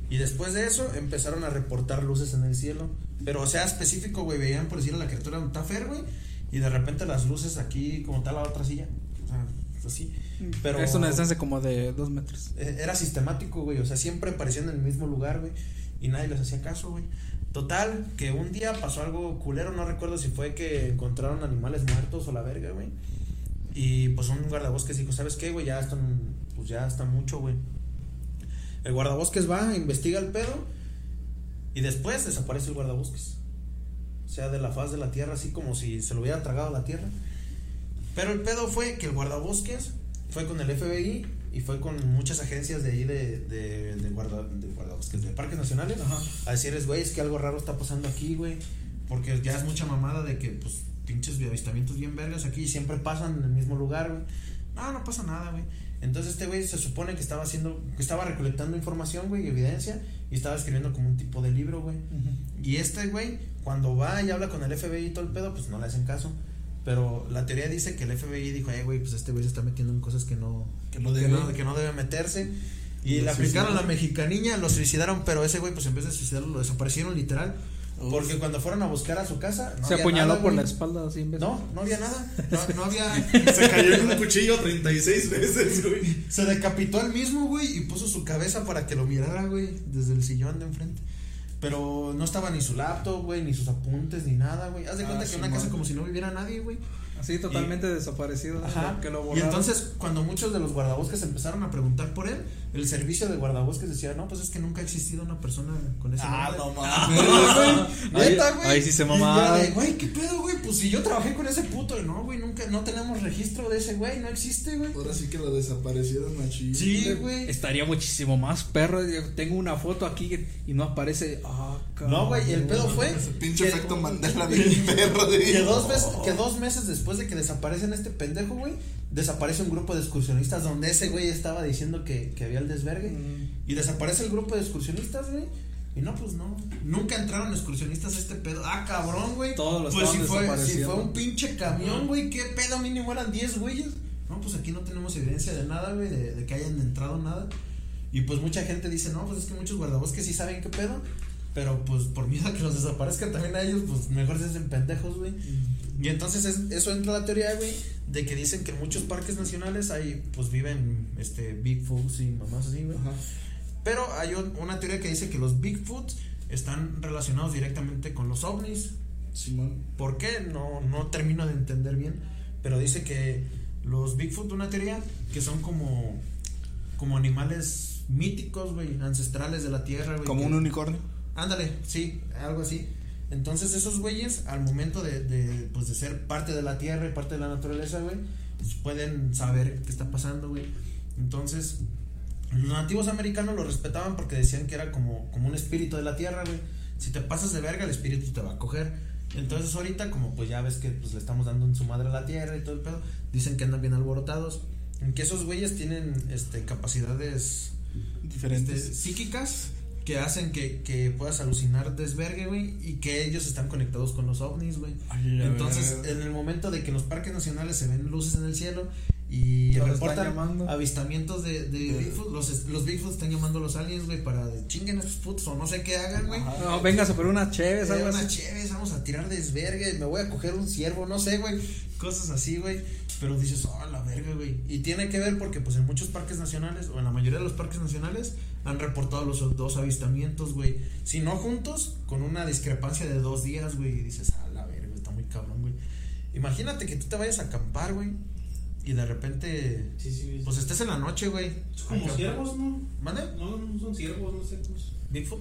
Y después de eso empezaron a reportar luces en el cielo. Pero o sea, específico, güey, veían por decir a la criatura un tafer, güey. Y de repente las luces aquí como tal la otra silla. O sea, así. Pero Es una distancia como de dos metros. eh, era sistemático, güey. O sea, siempre aparecían en el mismo lugar, güey. Y nadie les hacía caso, güey. Total, que un día pasó algo culero. No recuerdo si fue que encontraron animales muertos o la verga, güey. Y pues un guardabosques dijo, ¿sabes qué, güey? Ya están, pues ya está mucho, güey. El guardabosques va, investiga el pedo. Y después desaparece el guardabosques. O sea, de la faz de la tierra, así como si se lo hubiera tragado la tierra. Pero el pedo fue que el guardabosques fue con el FBI y fue con muchas agencias de ahí de, de, de, guarda, de guardabosques, de parques nacionales, a decirles, güey, es que algo raro está pasando aquí, güey. Porque ya es mucha mamada de que, pues, pinches avistamientos bien vergas aquí y siempre pasan en el mismo lugar, güey. No, no pasa nada, güey. Entonces este güey se supone que estaba haciendo, que estaba recolectando información, güey, evidencia, y estaba escribiendo como un tipo de libro, güey. Y este güey, cuando va y habla con el FBI y todo el pedo, pues no le hacen caso. Pero la teoría dice que el FBI dijo, eh, güey, pues este güey se está metiendo en cosas que no, Que no que debe. no, que no debe meterse. Y Lo le aplicaron a la mexicaniña, lo suicidaron, pero ese güey, pues en vez de suicidarlo, lo desaparecieron literal. Uf. Porque cuando fueron a buscar a su casa, no Se había apuñaló nada, por güey. la espalda así en vez No, no había nada. No, no había. Se cayó en un cuchillo 36 veces, güey. Se decapitó él mismo, güey, y puso su cabeza para que lo mirara, güey, desde el sillón de enfrente. Pero no estaba ni su laptop, güey, ni sus apuntes, ni nada, güey. Haz de Ah, cuenta que sí, una casa como si no viviera nadie, güey. Así totalmente desaparecido. ¿no? Ajá. Que lo y entonces, cuando muchos de los guardabosques empezaron a preguntar por él, el servicio de guardabosques decía, no, pues es que nunca ha existido una persona con ese Ah, nombre". no Ah, mames. güey, neta, güey. ahí sí se Y de, Güey, ¿qué pedo, güey? Pues si yo trabajé con ese puto, y no, güey, nunca, no tenemos registro de ese güey, no existe, güey. Ahora sí que lo desaparecieron machín. Sí, güey. Estaría muchísimo más perro. Tengo una foto aquí y no aparece. Ah, No, güey, y el pedo fue Ese pinche que- efecto Mandela bien perro de. Que dos, veces, que dos meses después de que desaparece este pendejo, güey, desaparece un grupo de excursionistas donde ese güey estaba diciendo que, que había el desvergue. Mm. Y desaparece el grupo de excursionistas, güey. Y no, pues no. Nunca entraron excursionistas a este pedo. Ah, cabrón, güey. Todos los Pues si fue, si fue un pinche camión, güey, ¿qué pedo mínimo eran 10 güeyes? No, pues aquí no tenemos evidencia de nada, güey, de, de que hayan entrado nada. Y pues mucha gente dice, no, pues es que muchos guardabosques sí saben qué pedo. Pero pues por miedo a que los desaparezcan también a ellos, pues mejor se hacen pendejos, güey. Y entonces es- eso entra a la teoría, güey, de que dicen que en muchos parques nacionales hay, pues viven, este, Bigfoots y mamás así, güey. Ajá. Pero hay un- una teoría que dice que los Bigfoots están relacionados directamente con los ovnis. Simón. ¿Por qué? No, no termino de entender bien. Pero dice que los Bigfoot, una teoría, que son como, como animales míticos, güey, ancestrales de la tierra, güey. Como que- un unicornio. Ándale, sí, algo así. Entonces esos güeyes, al momento de, de, pues, de ser parte de la tierra y parte de la naturaleza, güey, pues, pueden saber qué está pasando, güey. Entonces, los nativos americanos lo respetaban porque decían que era como, como un espíritu de la tierra, güey. Si te pasas de verga, el espíritu te va a coger. Entonces ahorita, como pues ya ves que pues, le estamos dando en su madre a la tierra y todo el pedo, dicen que andan bien alborotados. En que esos güeyes tienen este, capacidades Diferentes. este, psíquicas que hacen que, que puedas alucinar desvergue, güey, y que ellos están conectados con los ovnis, güey. A Entonces, en el momento de que en los parques nacionales se ven luces en el cielo y Los reportan avistamientos de, de De- Bigfoot, los, los Bigfoot están llamando a los aliens, güey, para chinguen a estos putos o no sé qué hagan, güey. No, véngase por una chévere, Eh, una así. chévere, vamos a tirar desvergue, me voy a coger un ciervo, no sé, güey, cosas así, güey. Pero dices, oh, la verga, güey. Y tiene que ver porque, pues, en muchos parques nacionales, o en la mayoría de los parques nacionales, han reportado los dos avistamientos, güey. Si no juntos, con una discrepancia de dos días, güey. Y dices, ah, la verga, está muy cabrón, güey. Imagínate que tú te vayas a acampar, güey. Y de repente, Sí, sí. pues estés en la noche, güey. Como ciervos, ¿no? ¿Mande? No, no son ciervos, no sé. cómo es. Bigfoot.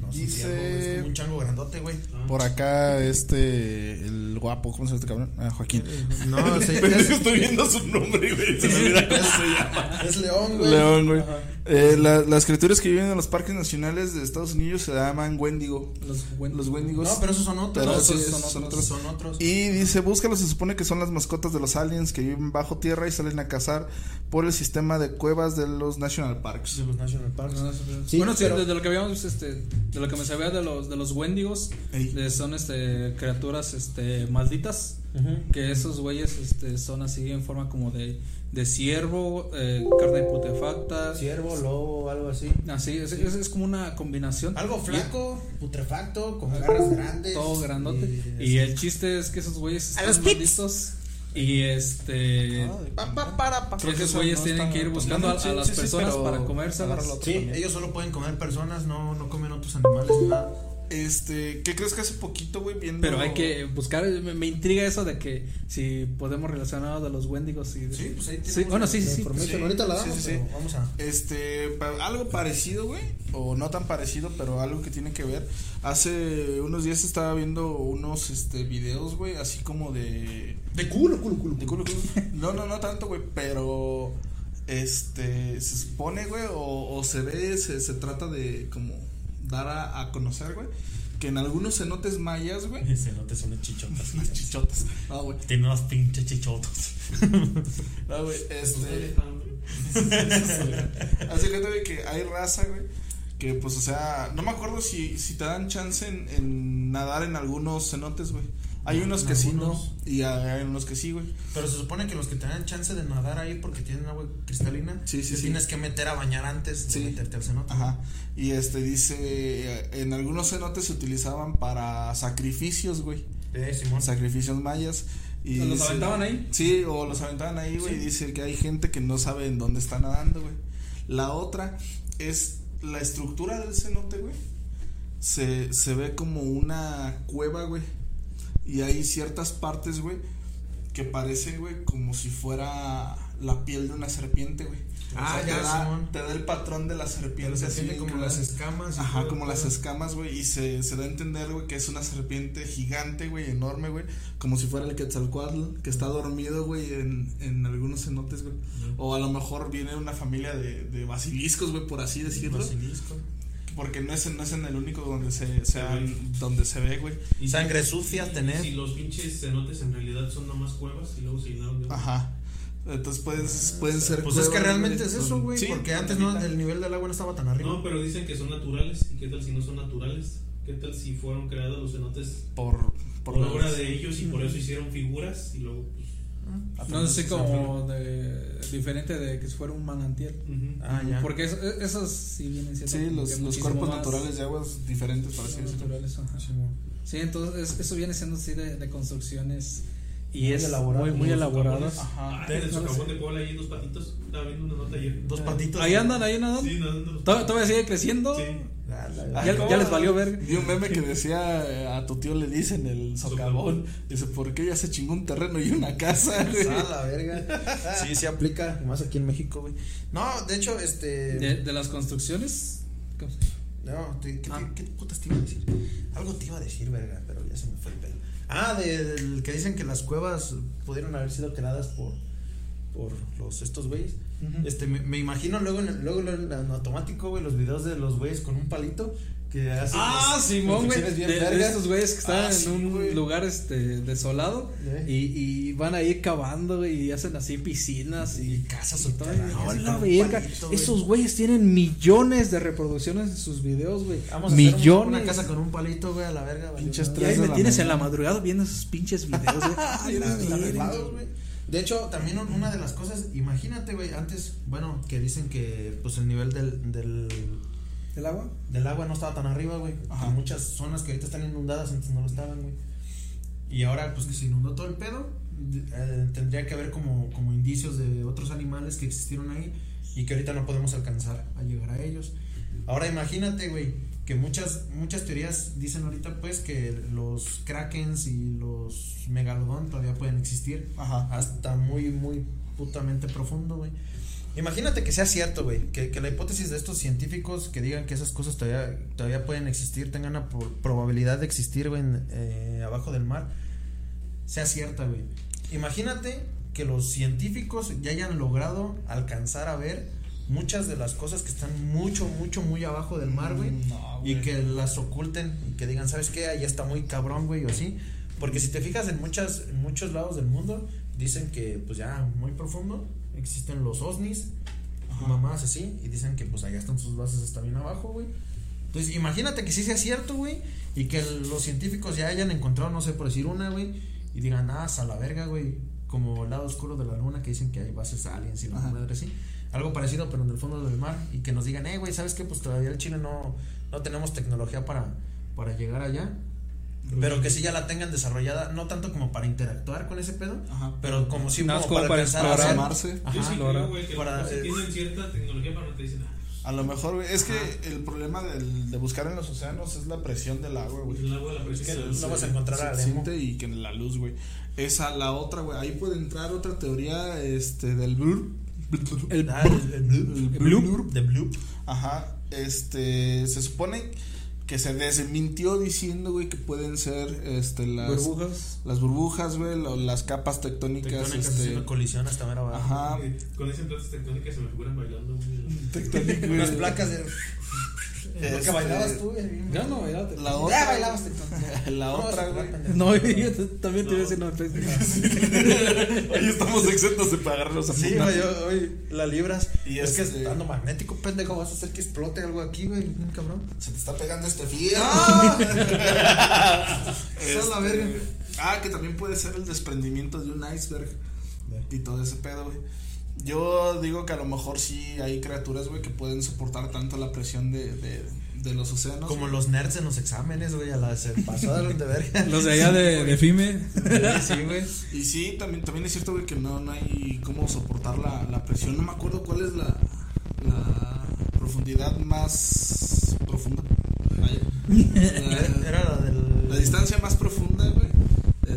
No, Dice- güey, es como un chango grandote, güey. Ah. Por acá, este, el guapo, ¿cómo se llama este cabrón? Ah, Joaquín. No, sí, Pero es estoy viendo su nombre, güey. Se me olvida cómo se llama. es león, güey. León, güey. Eh, la- las criaturas que viven en los parques nacionales de Estados Unidos se llaman Wendigo. Los, Los Wendigos. No, pero esos son otros. Pero sí, esos esos son, otros. Son otros. Y dice, búscalos, se supone que son las mascotas de los aliens que viven bajo tierra y salen a cazar por el sistema de cuevas de los National Parks. de los National Parks. No, no, no. Sí, bueno, sí, pero- de, de lo que habíamos visto, este, de lo que me sabía de los de los Wendigos, de- son este criaturas este malditas, que esos güeyes este son así en forma como de de ciervo, eh, carne putrefacta. Ciervo, lobo, algo así. Así, es, es, es como una combinación. Algo flaco, putrefacto, con garras grandes. todo grandote. Y, Y el chiste es que esos güeyes están los pits. malditos. Y este. Pa, pa, para, pa. Creo que esos eso güeyes no tienen que ir buscando a, a Sí, las sí, sí, personas pero para comérselas. Sí, también. ellos solo pueden comer personas, no, no comen otros animales ni nada. Este, ¿qué crees que hace poquito, güey, viendo... Pero hay que buscar, me, me intriga eso de que si podemos relacionar de los Wendigos y de- Sí, pues ahí Sí, bueno, sí, sí, sí. Sí, Ahorita la damos, sí, pero sí. vamos a. Este, pa- algo parecido, güey, o no tan parecido, pero algo que tiene que ver. Hace unos días estaba viendo unos, este, videos, güey, así como de... De culo, culo, culo. De culo, culo. No, no, no tanto, güey, pero, este, se supone, güey, o, o se ve, se, se trata de como dar a, a conocer, güey, que en algunos cenotes mayas, güey, Se nota son unas chichotas. las chichotas, no, güey, Tiene unos pinches chichotos. no, güey, Pues, ¿dónde este... güey? Hace cuenta de que hay raza, güey. Que pues, o sea, no me acuerdo si, si te dan chance en, en nadar en algunos cenotes, güey. Hay unos que sí, no. Y hay unos que sí, güey. Pero se supone que los que te dan chance de nadar ahí porque tienen agua cristalina, Sí, sí, te sí. tienes que meter a bañar antes Sí. de meterte al cenote. Ajá. Y este dice, eh, en algunos cenotes se utilizaban para sacrificios, güey. Eh, Simón. Sacrificios mayas. Y ¿Los dice- aventaban ahí? Sí, o los aventaban ahí, güey. Y dice que hay gente que no sabe en dónde está nadando, güey. La otra es la estructura del cenote, güey. Se, se ve como una cueva, güey. Y hay ciertas partes, güey, que parecen, güey, como si fuera la piel de una serpiente, güey. Ah, te ya, da, Simón. te da el patrón de la serpiente. Pero se así como las escamas. Ajá, todo, como las escamas, güey, y se, se da a entender, güey, que es una serpiente gigante, güey, enorme, güey, como si fuera el Quetzalcoatl, que está dormido, güey, en, en algunos cenotes, güey. O a lo mejor viene una familia de, de basiliscos, güey, por así decirlo, Basilisco. Porque no es, en- no es en el único donde se, se donde se ve, güey. Y Sangre si- sucia y tener. Si los pinches cenotes en realidad son nomás cuevas y luego se llenaron de. Ajá. Entonces pueden, pueden ser Pues es que realmente es eso, güey. sí, porque antes no, el nivel del agua no estaba tan arriba. No, pero dicen que son naturales. ¿Y qué tal si no son naturales? ¿Qué tal si fueron creados los cenotes por, por, por, obra de ellos y por eso hicieron figuras y luego pues, No sé como de diferente de que si fuera un manantial. Ah, ya. Porque eso- esos sí vienen siendo Sí, los, cuerpos naturales de aguas diferentes, por así naturales, ajá. Simón. Sí, entonces es- eso viene siendo así de, de construcciones y Muy es elaborado. muy, muy elaboradas. Ajá. Ah, en sé. de Puebla hay dos patitos. Estaba viendo una nota ayer. Dos patitos. Ahí andan, ahí. Sí, ¿Tod- ¿Todavía sigue creciendo? Sí. Ah, Ya, ya les valió ver. Vi un meme que decía eh, a tu tío le dicen el socavón. Dice, ¿por qué ya se chingó un terreno y una casa, güey? Ah, la verga. Sí, se aplica, más aquí en México, güey. No, de hecho, este. De, de las construcciones. ¿cómo se- No, te- ¿qué, Ah. qué putas te iba a decir? Algo te iba a decir, verga, pero ya se me fue el pedo. Ah, de- del que dicen que las cuevas pudieron haber sido creadas por por los estos güeyes. Este, me, me imagino luego en, el- luego en, automático, güey, los videos de los güeyes con un palito que hacen Ah, las Simón, güey. De, de estos güeyes que están Ah, sí, en un lugar este desolado y, y van ahí cavando y hacen así piscinas y Y casas y todo. No, la verga. palito. Esos güeyes tienen millones de reproducciones de sus videos, güey. Vamos a hacer un- millones. una casa con un palito, güey, a la verga. Pinches y ahí me tienes en la madrugada viendo esos pinches videos, güey. De hecho, también un- una de las cosas, imagínate, güey, antes, bueno, que dicen que pues el nivel del, del ¿El agua? del agua no estaba tan arriba, güey. En muchas zonas que ahorita están inundadas antes no lo estaban, güey. Y ahora, pues que se inundó todo el pedo, eh, tendría que haber como, como indicios de otros animales que existieron ahí y que ahorita no podemos alcanzar a llegar a ellos. Ahora imagínate, güey, que muchas, muchas teorías dicen ahorita, pues, que los krakens y los megalodón todavía pueden existir Ajá. hasta muy, muy putamente profundo, güey. Imagínate que sea cierto, güey, que, que la hipótesis de estos científicos que digan que esas cosas todavía, todavía pueden existir, tengan la pro- probabilidad de existir, güey, eh, abajo del mar, sea cierta, güey. Imagínate que los científicos ya hayan logrado alcanzar a ver muchas de las cosas que están mucho, mucho, muy abajo del mar, güey. Mm, No, Y que las oculten y que digan, ¿sabes qué? Ahí está muy cabrón, güey, o así. Porque si te fijas en muchas en muchos lados del mundo, dicen que pues ya muy profundo existen los OSNIs, mamás así, y dicen que pues allá están sus bases hasta bien abajo, güey. Entonces, imagínate que sí sea cierto, güey, y que los científicos ya hayan encontrado, no sé, por decir una, güey, y digan, ah, a la verga, güey, como el lado oscuro de la luna, que dicen que hay bases aliens y la madre así. Algo parecido, pero en el fondo del mar, y que nos digan, eh, güey, ¿sabes qué? Pues todavía el Chile no, no tenemos tecnología para, para llegar allá. Pero que sí ya la tengan desarrollada, no tanto como para interactuar con ese pedo, Ajá. pero como si No, como, para alcanzar a Amarse. Ajá, Yo sí Laura. creo, güey, que Para, para, eh, tienen cierta tecnología para no te dicen, ah, A lo mejor, güey. Es que el problema del- de buscar en los océanos es la presión del agua, güey. pues el agua, la presión. que no vas a encontrar a siente y que la luz, güey. Esa, la otra, güey. Ahí puede entrar otra teoría, este, del blur. El Ah, el, el blue, El el blue. blue, de blue. Ajá. Este, se supone que se desmintió diciendo, güey, que pueden ser, este, las burbujas. las burbujas, güey, lo- las capas tectónicas, Tectónicas este, haciendo colisión hasta ver abajo. ajá. Eh, Con esas plantas tectónicas se me figuran bailando, güey. Unas placas de. Lo Este, que bailabas tú, güey. Ya no, ya te- La Ya otra, bailabas tectónica. la otra, güey. No, yo también te iba a decir no, pues, Hoy estamos exentos de pagarnos a Sí, güey, yo- hoy la libras. Y es que este- estando magnético, pendejo, vas a hacer que explote algo aquí, güey, cabrón. Se te está pegando este fierro. Esa es la verga. Ah, que también puede ser el desprendimiento de un iceberg. Y todo ese pedo, güey. Yo digo que a lo mejor sí hay criaturas, güey, que pueden soportar tanto la presión de, de, de los océanos. Como los nerds en los exámenes, güey, a la se pasó de de verga. Los de allá de, de FIME. Sí, güey. Y sí, también, también es cierto, güey, que no, no hay cómo soportar la, la presión. No me acuerdo cuál es la, la profundidad más profunda. Vaya. La- Era la del. La distancia más profunda, güey,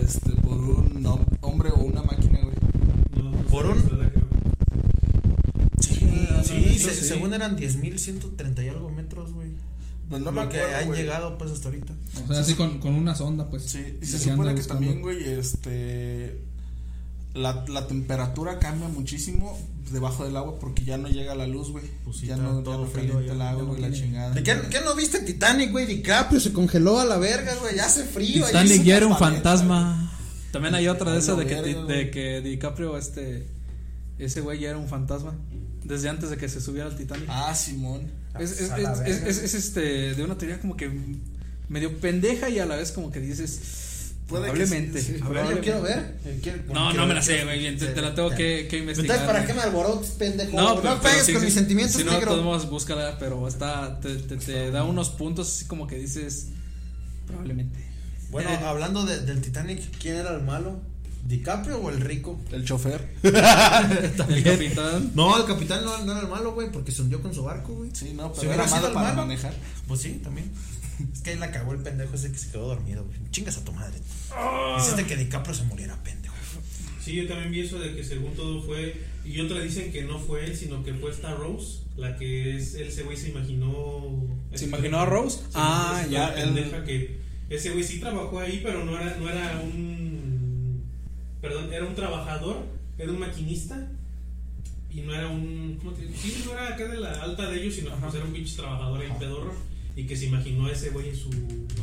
este, por un hom- hombre o una máquina, güey. Por un- se- sí. según eran 10.130 y algo metros, güey. Pues no me Lo que acuerdo, han güey. llegado, pues, hasta ahorita. O sea, así con, con una sonda, pues. Sí, y se supone que buscando. también, güey, este. La, la temperatura cambia muchísimo debajo del agua porque ya no llega la luz, güey. Pues sí, ya no, ya todo no calienta ya- el agua, no güey, la chingada. ¿De qué, qué no viste Titanic, güey? DiCaprio se congeló a la verga, güey. Ya hace frío. ahí Titanic ya era un paleta, fantasma. También hay otra de esa de que, Verga, de que DiCaprio, este, ese güey ya era un fantasma. Desde antes de que se subiera al Titanic. Ah, Simón. es, es, este, de una teoría como que medio pendeja y a la vez como que dices, probablemente. sí, sí. A ver, yo quiero ver. Yo quiero- No, quiero no me la sé, güey. Te, te la tengo que, que investigar. Entonces, ¿para qué me alborotes, pendejo? No, No, pero, pegues con sí, mis sentimientos, Si no, negro. podemos búscala, pero está, te, te, te da unos puntos así como que dices, probablemente. Bueno, hablando de- del Titanic, ¿quién era el malo? ¿DiCaprio o el rico? El chofer. El capitán. No, el capitán no, no era el malo, güey, porque se hundió con su barco, güey. Sí, no, Si pero hubiera era malo para malo. manejar. Pues sí, también. Es que ahí la cagó el pendejo ese que se quedó dormido, güey. Chingas a tu madre. Hiciste que DiCaprio se muriera, pendejo. Sí, yo también vi eso de que según todo fue. Y otra dicen que no fue él, sino que fue esta Rose, la que es. Él, ese güey se imaginó. ¿Se imaginó a Rose? Ah, ya, pendeja que. Ese güey sí trabajó ahí, pero no era, no era un. Perdón, era un trabajador, era un maquinista. Y no era un. ¿Cómo te digo? Sí, no era acá de la alta de ellos, sino que pues era un pinche trabajador ahí pedorro. Y que se imaginó a ese güey en su.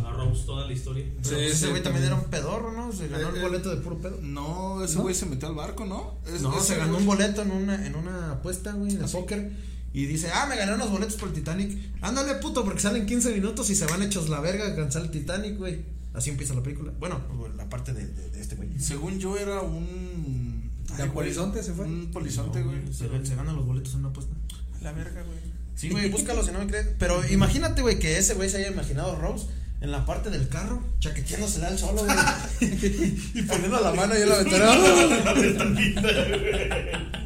a Rose toda la historia. Pero Sí, pues ese güey también también. era un pedorro, ¿no? Se ganó Eh, el eh, boleto de puro pedo. No, ese ¿No? güey se metió al barco, ¿no? Es- No, se ganó güey- un boleto en una, en una apuesta, güey, de póker. Y dice, ah, me gané unos boletos por el Titanic. Ándale, puto, porque salen 15 minutos y se van hechos la verga a alcanzar el Titanic, güey. Así empieza la película. Bueno, la parte de, de- de este güey. Según yo era un. ¿De Ay, güey, polizonte se fue? Un polizonte, No, güey. Se, se ganan los boletos en una apuesta. La verga, güey. Sí, güey, búscalo si no me crees. Pero imagínate, güey, que ese güey se haya imaginado Rose en la parte del carro, chaqueteándose al solo, güey. y poniendo la mano ahí en la ventana.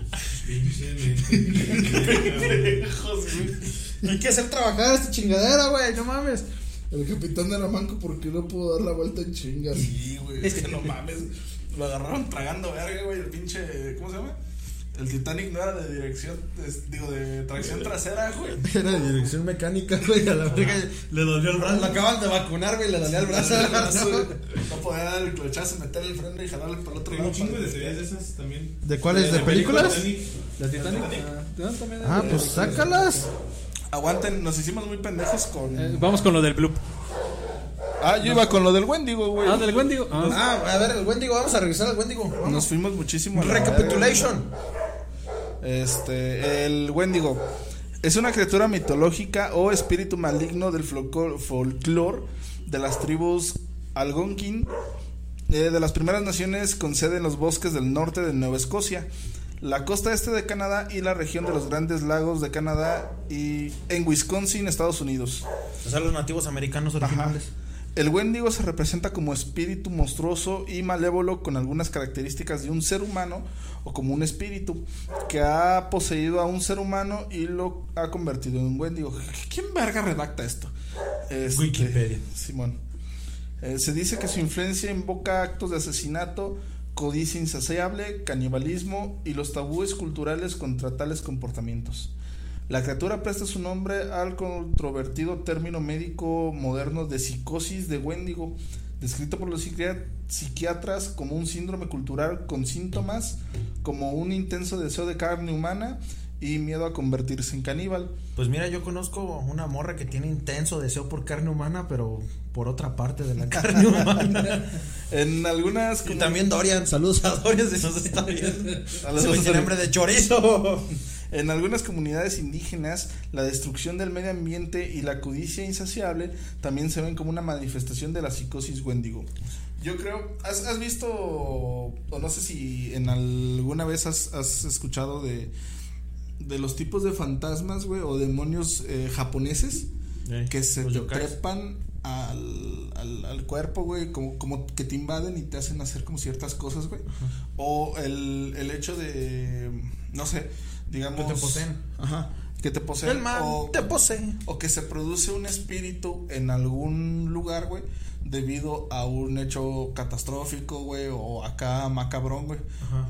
Hay que hacer trabajar esta chingadera, güey, no mames. El capitán era manco porque no pudo dar la vuelta en chinga. Sí, güey. Es que no mames. Lo agarraron tragando verga, güey. El pinche. ¿Cómo se llama? El Titanic no era de dirección. de- digo, de tracción trasera, güey. Era de dirección mecánica, güey, a la verga. Le dolió el brazo. Lo acaban de vacunar, güey, le dolió el brazo. No podía dar el clochazo, meter el freno y jalarle para el otro lado. un chingo para de teorías de esas también. ¿De cuáles? ¿De película películas? Titanic. La Titanic. Ah, Ah, de- pues sácalas. Aguanten, nos hicimos muy pendejos con. Eh, vamos con lo del bloop. Ah, yo iba con lo del Wendigo, güey. Ah, del Wendigo. Ah. Ah, a ver, el Wendigo, vamos a revisar el Wendigo. Nos fuimos muchísimo. a la Recapitulation. Este, el Wendigo es una criatura mitológica o espíritu maligno del folclore de las tribus Algonquin, eh, de las primeras naciones con sede en los bosques del norte de Nueva Escocia, la costa este de Canadá y la región de los Grandes Lagos de Canadá y en Wisconsin, Estados Unidos. O sea, los nativos americanos originales. El Wendigo se representa como espíritu monstruoso y malévolo con algunas características de un ser humano o como un espíritu que ha poseído a un ser humano y lo ha convertido en un Wendigo. ¿Quién verga redacta esto? Este, Wikipedia. Simón. Eh, se dice que su influencia invoca actos de asesinato, codicia insaciable, canibalismo y los tabúes culturales contra tales comportamientos. La criatura presta su nombre al controvertido término médico moderno de psicosis de Wendigo, descrito por los psiquiat- psiquiatras como un síndrome cultural con síntomas como un intenso deseo de carne humana y miedo a convertirse en caníbal. Pues mira, yo conozco una morra que tiene intenso deseo por carne humana, pero por otra parte de la carne humana. En algunas y también Dorian, saludos a Dorian si nos está viendo. A los Se me dos tiene hambre de chorizo. En algunas comunidades indígenas, la destrucción del medio ambiente y la codicia insaciable también se ven como una manifestación de la psicosis Wendigo. Yo creo, ¿has, has visto, o no sé si en alguna vez has, has escuchado de, de los tipos de fantasmas, güey, o demonios eh, japoneses que se te trepan al, al, al cuerpo, güey, como, como que te invaden y te hacen hacer como ciertas cosas, güey. O el, el hecho de, no sé, digamos... Que te poseen. Ajá, que te poseen. El man o, te posee. o que se produce un espíritu en algún lugar, güey, debido a un hecho catastrófico, güey, o acá macabrón, güey.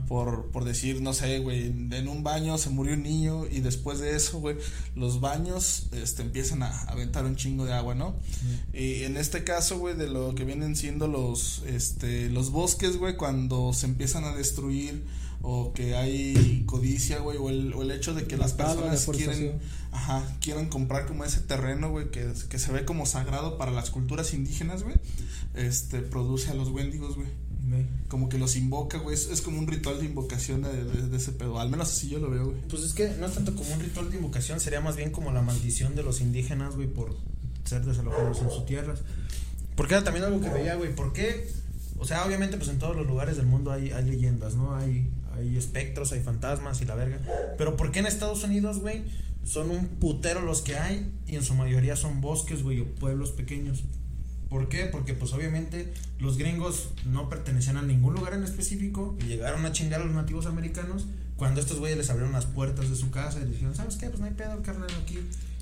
Por, por decir, no sé, güey, en en un baño se murió un niño y después de eso, güey, los baños este, empiezan a aventar un chingo de agua, ¿no? Y en este caso, güey, de lo que vienen siendo los, este, los bosques, güey, cuando se empiezan a destruir o que hay codicia, güey, o el, o el hecho de que las personas quieren, ajá, quieran comprar como ese terreno, güey, que, que se ve como sagrado para las culturas indígenas, güey, este, produce a los wendigos, güey. Como que los invoca, güey. Es, es como un ritual de invocación de, de- de ese pedo. Al menos así yo lo veo, güey. Pues es que no es tanto como un ritual de invocación, sería más bien como la maldición de los indígenas, güey, por ser desalojados en sus tierras. Porque era también algo que veía, güey, ¿por qué? O sea, obviamente, pues en todos los lugares del mundo hay, hay leyendas, ¿no? Hay, hay espectros, hay fantasmas y la verga. Pero ¿por qué en Estados Unidos, güey, son un putero los que hay y en su mayoría son bosques, güey, o pueblos pequeños? ¿Por qué? Porque pues obviamente los gringos no pertenecían a ningún lugar en específico y llegaron a chingar a los nativos americanos cuando estos güeyes les abrieron las puertas de su casa y les dijeron, ¿sabes qué? Pues no hay pedo, carnal, aquí.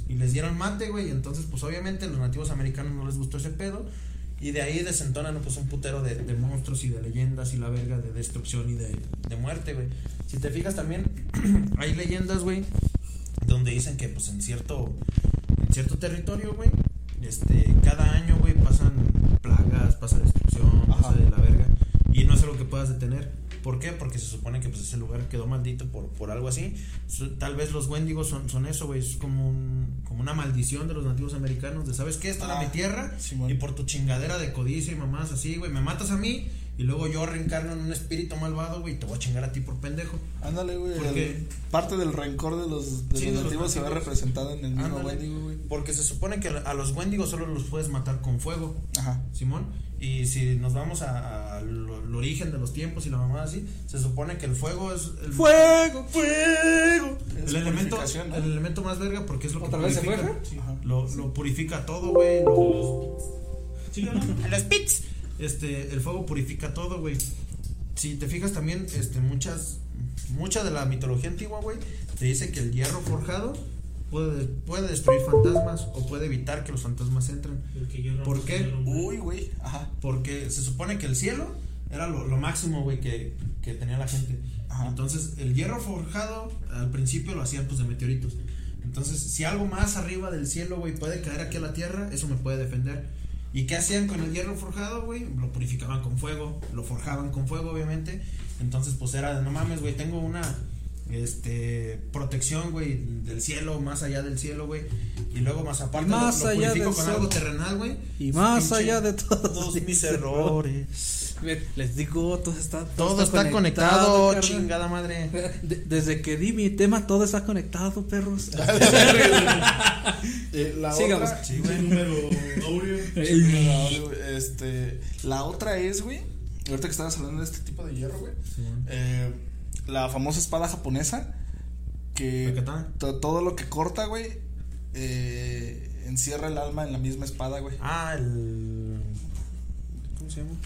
Y les dieron mate, güey, y entonces pues obviamente los nativos americanos no les gustó ese pedo y de ahí desentonan pues un putero de, de monstruos y de leyendas y la verga de destrucción y de, de muerte, güey. Si te fijas también, hay leyendas, güey, donde dicen que pues en cierto, en cierto territorio, güey, este, cada año, güey, pasan plagas, pasa destrucción, Ajá. pasa de la verga. Y no es algo que puedas detener. ¿Por qué? Porque se supone que pues ese lugar quedó maldito por, por algo así. Su- Tal vez los wendigos son, son eso, güey. Es como, un, como una maldición de los nativos americanos. De, ¿sabes qué? Esta era Ah, mi tierra. Y por tu chingadera de codicia y mamás así, güey. Me matas a mí y luego yo reencarno en un espíritu malvado, güey, y te voy a chingar a ti por pendejo. Ándale, güey. Porque- el- Parte del rencor de los, de Sí, los de los nativos se ve representado en el mismo Ándale. Wendigo, güey. Porque se supone que a los Wendigos solo los puedes matar con fuego, Ajá. Simón. Y si nos vamos a- al origen de los tiempos y la mamá así, se supone que el fuego es el ¡Fuego! ¡Fuego! Es el elemento, el elemento más verga porque es lo que ¿Otra vez se fue, purifica. Fer? Ajá. Lo, lo purifica todo, güey. Lo, ¿Sí o no? los pits. Este, el fuego purifica todo, güey. Si te fijas también, este, muchas, mucha de la mitología antigua, güey, te dice que el hierro forjado puede, puede destruir fantasmas o puede evitar que los fantasmas entren. ¿Por rompo, qué? Uy, güey. Ajá. Porque se supone que el cielo era lo, lo máximo, güey, que, que tenía la gente. Ajá. Entonces, el hierro forjado al principio lo hacían pues de meteoritos. Entonces, si algo más arriba del cielo, güey, puede caer aquí a la tierra, eso me puede defender. ¿Y qué hacían con el hierro forjado, güey? Lo purificaban con fuego, lo forjaban con fuego, obviamente. Entonces, pues era de no mames, güey, tengo una este protección, güey, del cielo, más allá del cielo, güey. Y luego más aparte más lo, lo allá purifico con cielo. algo terrenal, güey. Y más allá de todos, mis errores. Les digo, todo está, Todo está conectado, chingada madre. De- desde que di mi tema, todo está conectado, perros. Eh, la Sigamos. otra. Sí, güey. número Este, la otra es, güey. Ahorita que estabas hablando de este tipo de hierro, güey. eh, la famosa espada japonesa. Que todo lo que corta, güey. eh, encierra el alma en la misma espada, güey. Ah, el. ¿Cómo se llama?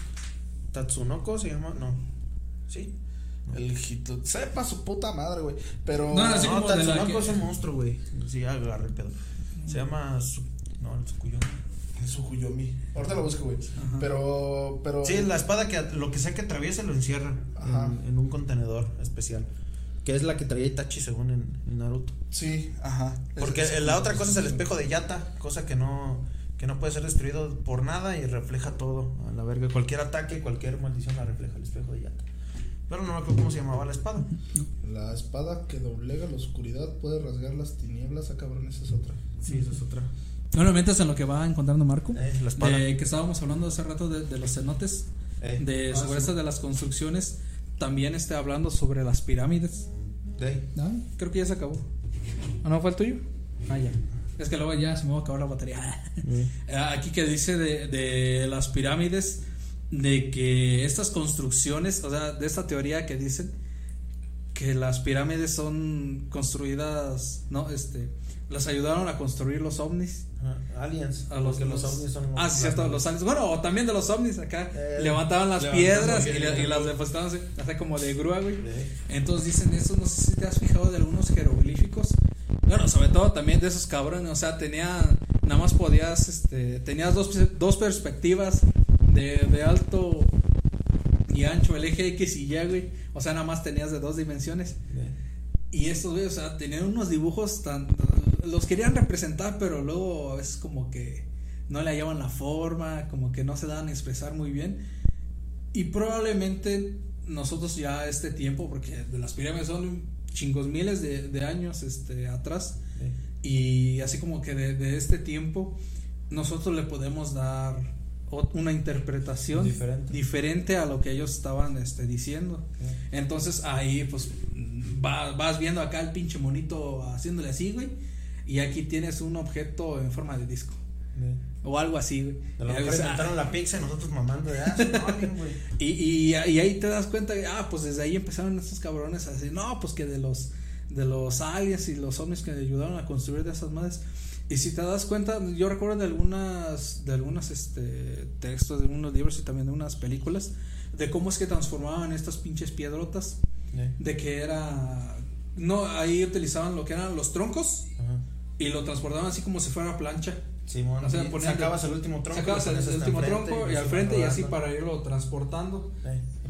Tatsunoko se llama. No. ¿Sí? El hito. Sepa su puta madre, güey. Pero. No, así no, como Tatsunoko que- es un monstruo, güey. Sí, agarré el pedo. Se llama. Su... No, el Tsukuyomi. Es su Huyomi. Ahorita lo busco, güey. Pero. pero Sí, la espada que lo que sea que atraviese lo encierra Ajá. en, en un contenedor especial. Que es la que traía Itachi según en, en Naruto. Sí, ajá. Es- Porque es- la otra cosa es el espejo de Yata, cosa que no que no puede ser destruido por nada y refleja todo a la verga. Cualquier ataque, cualquier maldición la refleja el espejo de Yata. Pero no me acuerdo cómo se llamaba la espada. La espada que doblega la oscuridad puede rasgar las tinieblas. Ah, cabrón, esa es otra. Sí, esa es otra. Bueno, mientras en lo que va encontrando Marco, Eh, la espada. de que estábamos hablando hace rato de, de los cenotes, Eh, de ah, sobre sí. estas de las construcciones, también esté hablando sobre las pirámides. ¿No? Creo que ya se acabó. ¿O no fue el tuyo? Ah, ya. Es que luego ya se me va a acabar la batería. Ah, Aquí que dice de, de las pirámides, de que estas construcciones, o sea, de esta teoría que dicen que las pirámides son construidas, no, este, las ayudaron a construir los ovnis. Aliens. A los, porque los ovnis son Ah, sí, cierto, los aliens. Bueno, o también de los ovnis acá. Eh, levantaban las piedras y, le- y las depositaban así, como de grúa, güey. De- Entonces dicen eso, no sé si te has fijado de algunos jeroglíficos. Bueno, sobre todo también de esos cabrones, o sea, tenía, nada más podías, este, tenías dos, dos perspectivas de, de alto y ancho, el eje X y Y, güey. O sea, nada más tenías de dos dimensiones. Y estos, güey, o sea, tenían unos dibujos tan... Los querían representar, pero luego veces como que no le hallaban la forma, como que no se daban a expresar muy bien. Y probablemente nosotros ya a este tiempo, porque las pirámides son chingos miles de, de años este, atrás, y así como que de, de este tiempo, nosotros le podemos dar una interpretación Diferente. diferente a lo que ellos estaban este, diciendo. Entonces ahí pues va- vas viendo acá el pinche monito haciéndole así, güey. Y aquí tienes un objeto en forma de disco. De- O algo así, güey. A lo Y, mejor la pizza y nosotros mamando de güey. y, y, y ahí te das cuenta ah, pues desde ahí empezaron estos cabrones a decir, no, pues que de los, de los aliens y los ovnis que ayudaron a construir de esas madres. Y si te das cuenta, yo recuerdo de algunas, de algunos este, textos, de unos libros y también de unas películas, de cómo es que transformaban estas pinches piedrotas, De- de que era, no, ahí utilizaban lo que eran los troncos Ajá. y lo transportaban así como si fuera plancha. Simón, O sea, sacabas el último tronco. Sacabas el, el último tronco y al frente y así para irlo transportando.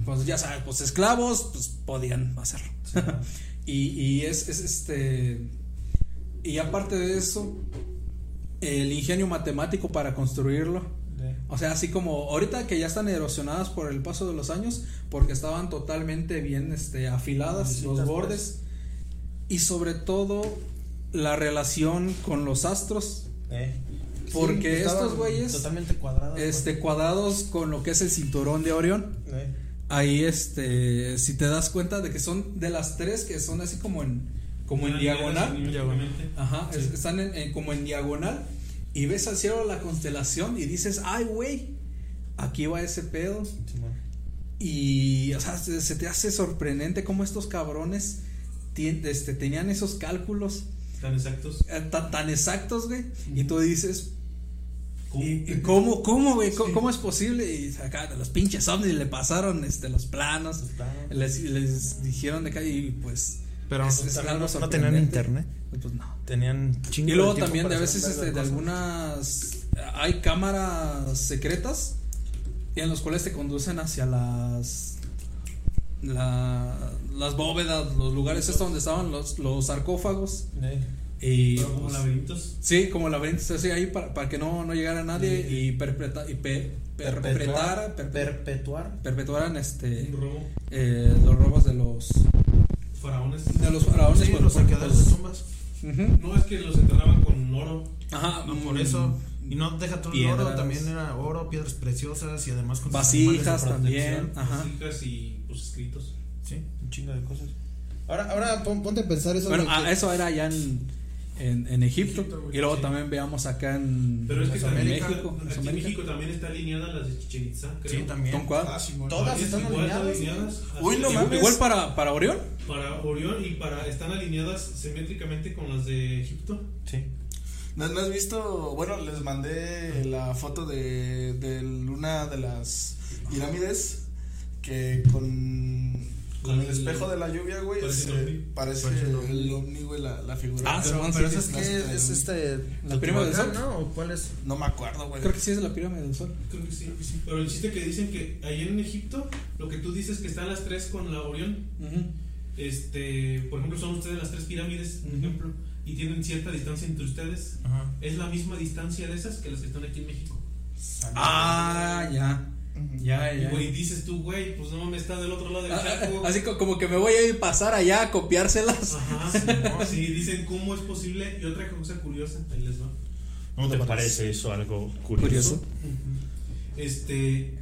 Pues ya sabes, pues esclavos, pues podían hacerlo. Y, y es, es este. Y aparte de eso, el ingenio matemático para construirlo. O sea, así como ahorita que ya están erosionadas por el paso de los años, porque estaban totalmente bien este, afiladas los bordes. Y sobre todo la relación con los astros. eh. Porque estaban estos güeyes, Totalmente cuadrados. Este, cuadrados con lo que es el cinturón de Orión. Eh, Ahí, este, si te das cuenta de que son de las tres que son así como en, como en Una diagonal. Ajá, Sí. es- están en, en- como en diagonal y ves al cielo la constelación y dices, ay, güey, aquí va ese pedo. Y, o sea, se, se te hace sorprendente cómo estos cabrones tien- este, tenían esos cálculos Tan exactos. eh, tan, tan exactos, güey. Y tú dices. ¿Y, y cómo, cómo, güey? ¿Cómo, Sí. cómo es posible? Y acá de los pinches ovnis le pasaron este, los planos. Los planos. Les, les dijeron de acá y pues. Pero es- es también algo no, no tenían internet. Pues no. Tenían chingo Y luego también de a veces este, de algunas hay cámaras secretas en los cuales te conducen hacia las la- las bóvedas, los lugares estos donde estaban los, los sarcófagos Eh, y Pero como pues, laberintos. sí, como laberintos así ahí para, para que no, no llegara nadie y perpetra- y pe- perpetrara perpe- perpetuar. perpetuaran este robo. eh, los robos de los Faraones. de los faraones Sí, pues, los saqueadores pues, de tumbas. ujú. No es que los enterraban con oro. Ajá, No, por mm, eso. Y no deja todo el oro, también era oro, piedras preciosas y además con sus vasijas también, ajá. Vasijas y pues escritos. Sí, un chingo de cosas. Ahora, ahora pon- ponte a pensar eso. Bueno, ah, que- eso era allá en, en, en Egipto. Y luego sí. también veamos acá en Pero es que también México. México, aquí en. México también está alineada las de Chichen Itza, creo. Sí, también. ¿Con cuál? Ah. Todas Es están igual, alineadas. Uy, no. Igual para, para Orión. Para Orión y para están alineadas simétricamente con las de Egipto. Sí. ¿No, no has visto? Bueno, les mandé la foto de, de una de las pirámides que con, con el El- espejo de la lluvia, güey, parece ovni. parece Parece el ovni. güey, la, la figura. Ah, Pero, pero sí, eso sí, es sí, que sí, es sí. este. La pirámide del Sol. ¿no? ¿O cuál es? No me acuerdo, güey. Creo que sí es la pirámide del sol. Creo que sí, Pero el chiste que dicen que ahí en Egipto, lo que tú dices que están las tres con la Orión, este, por ejemplo, son ustedes las tres pirámides, un Ujú. ejemplo, y tienen cierta distancia entre ustedes. Ajá. Es la misma distancia de esas que las que están aquí en México. Ah, ya. Ya, Y ya. güey, dices tú, güey, pues no mames, está del otro lado del Ah, charco. ah, Así co- como que me voy a ir pasar allá a copiárselas. Ajá, sí, sí, dicen cómo es posible. Y otra cosa curiosa, ahí les va. ¿No te parece eso algo curioso? Curioso. Este,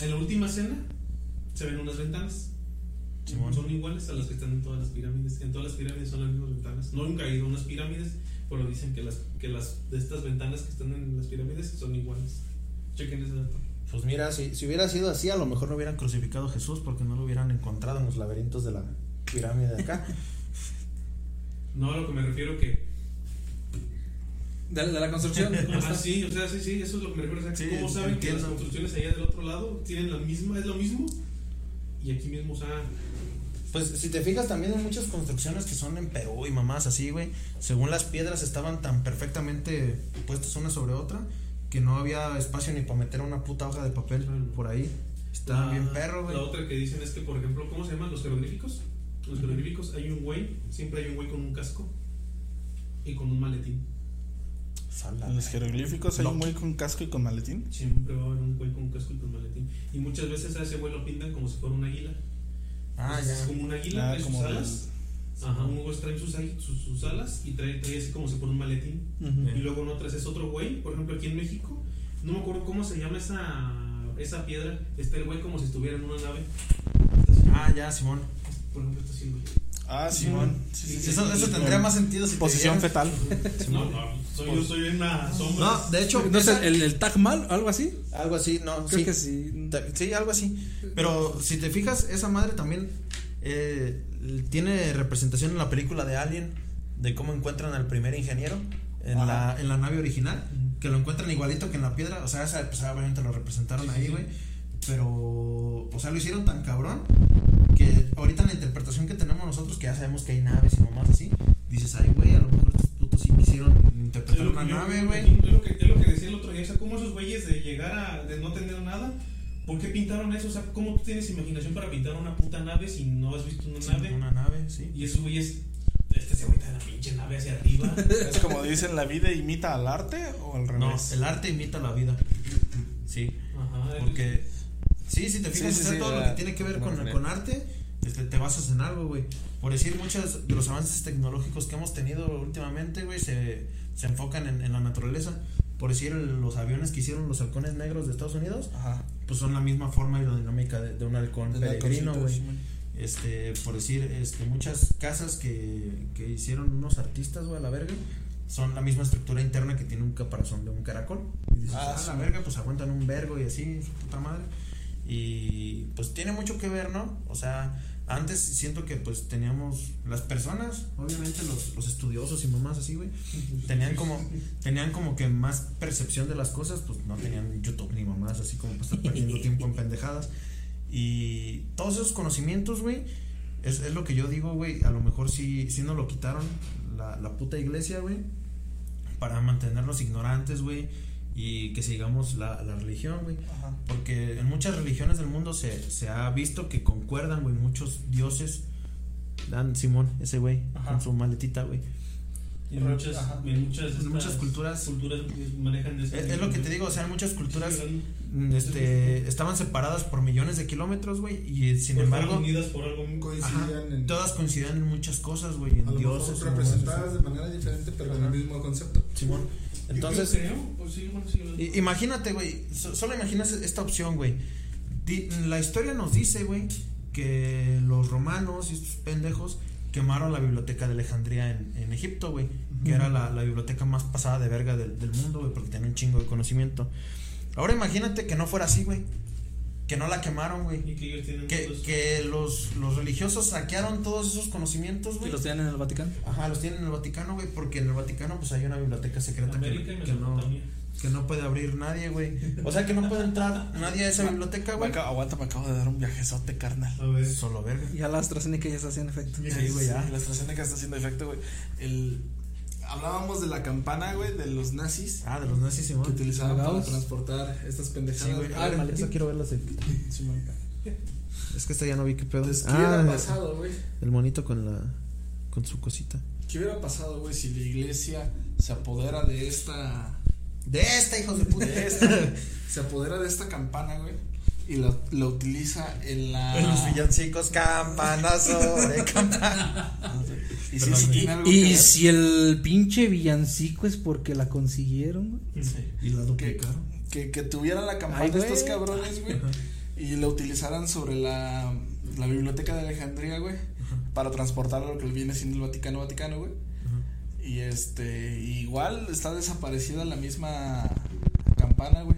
en la última cena se ven unas ventanas. Simón. Son iguales a las que están en todas las pirámides. En todas las pirámides son las mismas ventanas. No nunca he ido a unas pirámides, pero dicen que las que las de estas ventanas que están en las pirámides son iguales. Chequen ese dato. Pues mira, si, si hubiera sido así, a lo mejor no hubieran crucificado a Jesús porque no lo hubieran encontrado en los laberintos de la pirámide de acá. No a lo que me refiero que De, de la construcción. ¿cómo Ah, está? sí, o sea, sí, sí, eso es lo que me refiero. o sea, Sí, ¿Cómo saben que las construcciones allá del otro lado tienen la misma, es lo mismo? Y aquí mismo, o sea, Pues si te fijas también hay muchas construcciones que son en Perú y mamás así, güey. Según las piedras estaban tan perfectamente puestas una sobre otra que no había espacio ni para meter una puta hoja de papel por ahí. Estaban la- bien perro, güey. La otra que dicen es que, por ejemplo, ¿cómo se llaman los jeroglíficos? Los jeroglíficos hay un güey, siempre hay un güey con un casco y con un maletín. Sala. En los jeroglíficos hay un güey con casco y con maletín. Siempre va a haber un güey con un casco y con maletín. Y muchas veces a ese güey lo pintan como si fuera un águila. Ah, Entonces, ya. Es como un águila, Ah, como alas. Ajá, un güey trae sus, águi- sus, sus alas y trae, trae así como si fuera un maletín. Ujú. Y luego en otras es otro güey, por ejemplo aquí en México, no me acuerdo cómo se llama esa, esa piedra, está el güey como si estuviera en una nave. Ah, ya, Simón. por ejemplo, está así, güey. Ah, Simón. Sí, sí, sí. Eso, eso tendría más sentido si te Posición dijeran- fetal. No, no, soy, yo soy una sombra. No, de hecho, ¿No es el, el, Taj Mahal? ¿Algo así? algo así, no, Creo sí. que sí. Sí, algo así. Pero si te fijas, esa madre también eh, tiene representación en la película de Alien, de cómo encuentran al primer ingeniero en, Ajá. la, en la nave original, que lo encuentran igualito que en la piedra. O sea, esa, pues obviamente lo representaron Sí, ahí, sí. güey. Pero, o sea, lo hicieron tan cabrón que ahorita en la interpretación que tenemos nosotros, que ya sabemos que hay naves y nomás así, dices, ay, güey, a lo mejor estos putos sí quisieron interpretar una yo- nave, güey. Es lo, que, es lo que decía el otro día, o sea, cómo esos güeyes de llegar a, de no tener nada, ¿por qué pintaron eso? O sea, ¿cómo tú tienes imaginación para pintar una puta nave si no has visto una Sí, nave? Una nave, sí. Y esos güeyes, este se agüita la pinche nave hacia arriba. Es como dicen, ¿la vida imita al arte o al No, revés? el arte imita la vida. Sí. Ajá, Porque, sí, si te fijas, Sí, sí, todo lo que tiene que ver con, con arte, este, te basas en algo, güey. Por decir, muchos de los avances tecnológicos que hemos tenido últimamente, güey, se, se enfocan en, en la naturaleza. Por decir, los aviones que hicieron los halcones negros de Estados Unidos, Ajá. pues son la misma forma aerodinámica de, de un halcón Del peregrino, güey. Este, por decir, este, muchas casas que, que hicieron unos artistas, güey, a la verga, son la misma estructura interna que tiene un caparazón de un caracol. Y dices, Ah, ah, la verga, pues aguantan un vergo y así, su puta madre. Y pues tiene mucho que ver, ¿no? O sea, antes siento que pues teníamos las personas, obviamente los, los estudiosos y mamás así, güey, tenían como, tenían como que más percepción de las cosas, pues no tenían YouTube ni mamás, así como para estar perdiendo tiempo en pendejadas. Y todos esos conocimientos, güey, es, es lo que yo digo, güey, a lo mejor sí, sí nos lo quitaron la, la puta iglesia, güey, para mantenernos ignorantes, güey, y que sigamos la, la religión, güey. Ajá. Porque en muchas religiones del mundo se, se ha visto que concuerdan, güey, muchos dioses. Dan Simón, ese güey, con su maletita, güey. Y en muchas, en muchas, En muchas culturas. culturas manejan de Es, este es lo que te digo, o sea, en muchas culturas Sí, mm, este, estaban separadas por millones de kilómetros, güey, y sin por embargo, unidas por algo coincidían en. todas coincidían en muchas cosas, güey, en dioses. representadas de manera diferente, pero en el mismo concepto. Simón. Entonces, creo, pues sí, bueno, sí, Imagínate, güey, so- solo imaginas esta opción, güey. La historia nos dice, güey, que los romanos y estos pendejos quemaron la biblioteca de Alejandría en, en Egipto, güey, que era la, la biblioteca más pasada de verga del, del mundo, güey, porque tenía un chingo de conocimiento. Ahora imagínate que no fuera así, güey, que no la quemaron, güey. y que ellos tienen Que, todos- que los, los religiosos saquearon todos esos conocimientos, ¿Y güey. los tienen en el Vaticano? Ajá, los tienen en el Vaticano, güey, porque en el Vaticano pues hay una biblioteca secreta que, América que no, que no puede abrir nadie, güey. O sea que no puede entrar nadie a esa biblioteca, güey. aguanta, me acabo de dar un viajezote, carnal. A ver. Solo verga. Ya la AstraZeneca ya está haciendo efecto. Sí, güey, ya. La AstraZeneca está haciendo efecto, güey. El... Hablábamos de la campana, güey, de los nazis Ah, de los nazis, Simón. Que utilizaban para transportar estas pendejadas. Sí, güey. Ah, A ver, el maletín. esa quiero verlas. Simón. Es que esta ya no vi qué pedo. Entonces, ¿qué Ah, hubiera el- pasado, güey? el monito con la con su cosita. ¿Qué hubiera pasado, güey, si la iglesia se apodera de esta. De esta, hijos de puta. de esta. se apodera de esta campana, güey. Y la, la utiliza en la. Los villancicos, campanazo de campana. Y si eso tiene algo que Y ver. si el pinche villancico es porque la consiguieron, güey. Sí. Y la que, duplicaron. que, que tuvieran la campana Ay, de güey. estos cabrones, güey. Y la utilizaran sobre la, la biblioteca de Alejandría, güey. Para transportar lo que viene siendo el Vaticano, Vaticano, güey. Y este, igual está desaparecida la misma campana, güey.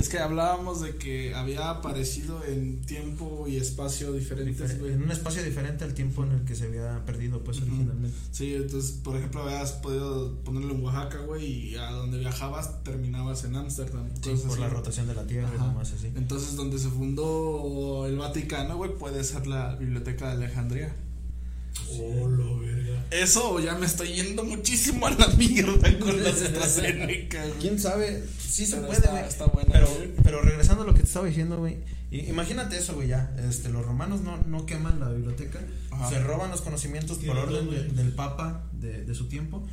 Es que hablábamos de que había aparecido en tiempo y espacio diferentes. En un espacio diferente al tiempo en el que se había perdido, pues, originalmente. Sí, entonces, por ejemplo, habías podido ponerlo en Oaxaca, güey, y a donde viajabas terminabas en Ámsterdam. Sí, por así. la rotación de la Tierra y Ajá. demás así. Entonces, donde se fundó el Vaticano, güey, puede ser la Biblioteca de Alejandría. Oh, la verga. Eso ya me estoy yendo muchísimo a la mierda con las AstraZeneca, güey. ¿Quién sabe? Sí se Pero puede, está- güey. está buena, Pero, güey. pero regresando a lo que te estaba diciendo, güey. Imagínate eso, güey, ya. Este, los romanos no, no queman la biblioteca. Ajá. Se roban los conocimientos por orden de- del papa de, de su tiempo.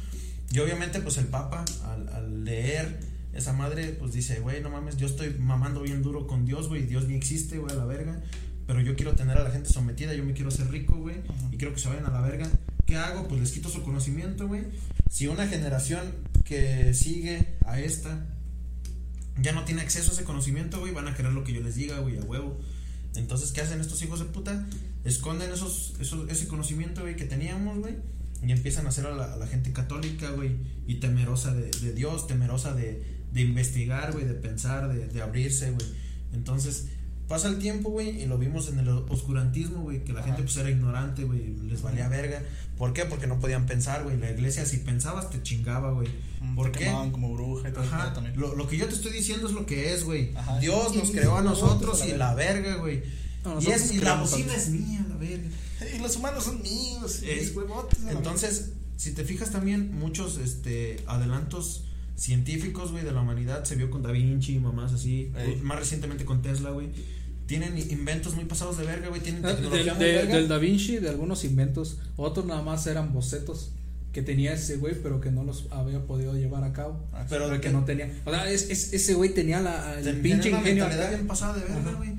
Y obviamente, pues el papa, al, al leer esa madre, pues dice, güey, no mames, yo estoy mamando bien duro con Dios, güey. Dios ni existe, güey, a la verga. Pero yo quiero tener a la gente sometida, yo me quiero hacer rico, güey. Y quiero que se vayan a la verga. ¿Qué hago? Pues les quito su conocimiento, güey. Si una generación que sigue a esta ya no tiene acceso a ese conocimiento, güey, van a querer lo que yo les diga, güey, a huevo. Entonces, ¿qué hacen estos hijos de puta? Esconden esos, esos, ese conocimiento, güey, que teníamos, güey, y empiezan a hacer a la, gente católica, güey, y temerosa de, de Dios, temerosa de, de investigar, güey, de pensar, de, de abrirse, güey. Entonces, pasa el tiempo, güey, y lo vimos en el oscurantismo, güey, que la Ajá. gente pues era ignorante, güey, les valía verga. ¿Por qué? Porque no podían pensar, güey. La iglesia, si pensabas, te chingaba, güey. ¿Por Te qué? como bruja y todo Ajá, también. lo, lo que yo te estoy diciendo es lo que es, güey. Dios nos creó a nosotros y la verga, güey. No, Y, es, y la bocina es mía, la verga. Y los humanos son míos, mis huevotes. Entonces, si te fijas también, muchos este adelantos científicos, güey, de la humanidad se vio con Da Vinci y mamás así. Ey. Más recientemente con Tesla, güey. Tienen inventos muy pasados de verga, güey. Tienen Ah, tecnología muy de- verga. del Da Vinci, de algunos inventos. Otros nada más eran bocetos que tenía ese güey, pero que no los había podido llevar a cabo. Ah, pero Pero que no tenía. O sea, es, es- ese güey tenía la, el pinche ingenio. acá. bien pasada de verga, güey.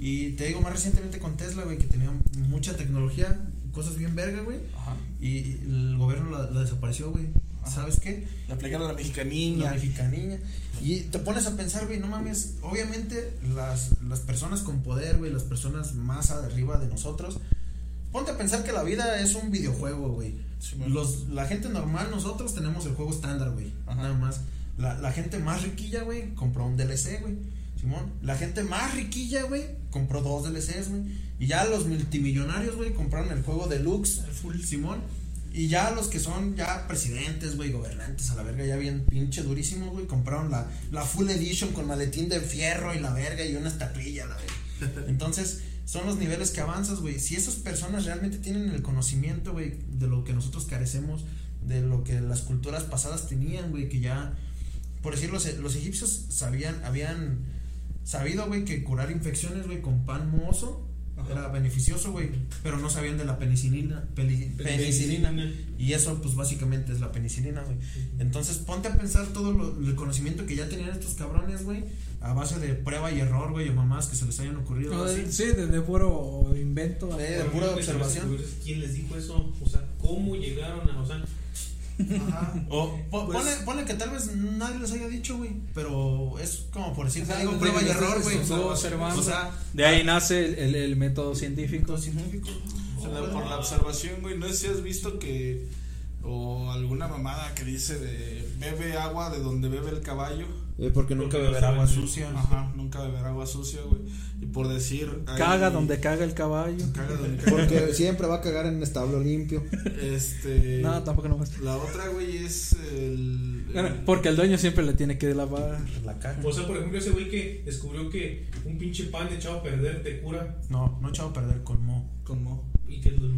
Y te digo, más recientemente con Tesla, güey, que tenía mucha tecnología, cosas bien verga, güey. Ajá. Y el gobierno la, la desapareció, güey. ¿Sabes qué? Le aplicaron a la La mexicaniña. mexicaniña. Y te pones a pensar, güey, no mames, obviamente las, las personas con poder, güey, las personas más arriba de nosotros, ponte a pensar que la vida es un videojuego, güey. Los, la gente normal, nosotros tenemos el juego estándar, güey. Nada más. La, la gente más riquilla, güey, compró un DLC, güey. Simón. La gente más riquilla, güey, compró dos DLCs, güey. Y ya los multimillonarios, güey, compraron el juego deluxe, el full Simón. Y ya los que son ya presidentes, güey, gobernantes a la verga, ya bien pinche durísimos, güey, compraron la, la full edition con maletín de fierro y la verga y una estatuilla, la verga. Entonces, son los niveles que avanzas, güey. Si esas personas realmente tienen el conocimiento, güey, de lo que nosotros carecemos, de lo que las culturas pasadas tenían, güey, que ya, por decirlo, los, los egipcios sabían, habían sabido, güey, que curar infecciones, güey, con pan mozo era beneficioso, güey, pero no sabían de la penicilina, peli- penicilina. Y eso, pues básicamente es la penicilina, güey. Entonces, ponte a pensar todo lo- el conocimiento que ya tenían estos cabrones, güey, a base de prueba y error, güey, o mamás que se les hayan ocurrido. No, así. de- sí, de, de puro invento. Eh, de pura observación. ¿Quién les dijo eso? O sea, ¿cómo llegaron a.? O sea, Ajá. O po- Pues- ponle, ponle que tal vez nadie les haya dicho, güey, pero es como por decir, O sea, te digo, de- prueba y error, güey. O sea, De ahí nace el, el- el método científico. método científico. O sea, por la observación, güey, no sé si has visto que. O alguna mamada que dice de bebe agua de donde bebe el caballo. Eh, porque nunca beber agua sucia. Ajá, nunca beber agua sucia, güey. Y por decir. ahí- Caga donde caga el caballo. Caga donde caga. Porque siempre va a cagar en establo limpio. Este. No, tampoco no La otra, güey, es el. Porque el dueño siempre le tiene que lavar. La caja. o sea, por ejemplo, ese güey que descubrió que un pinche pan echado a perder te cura. No, no echado a perder con mo. Con mo. ¿Y qué es lo?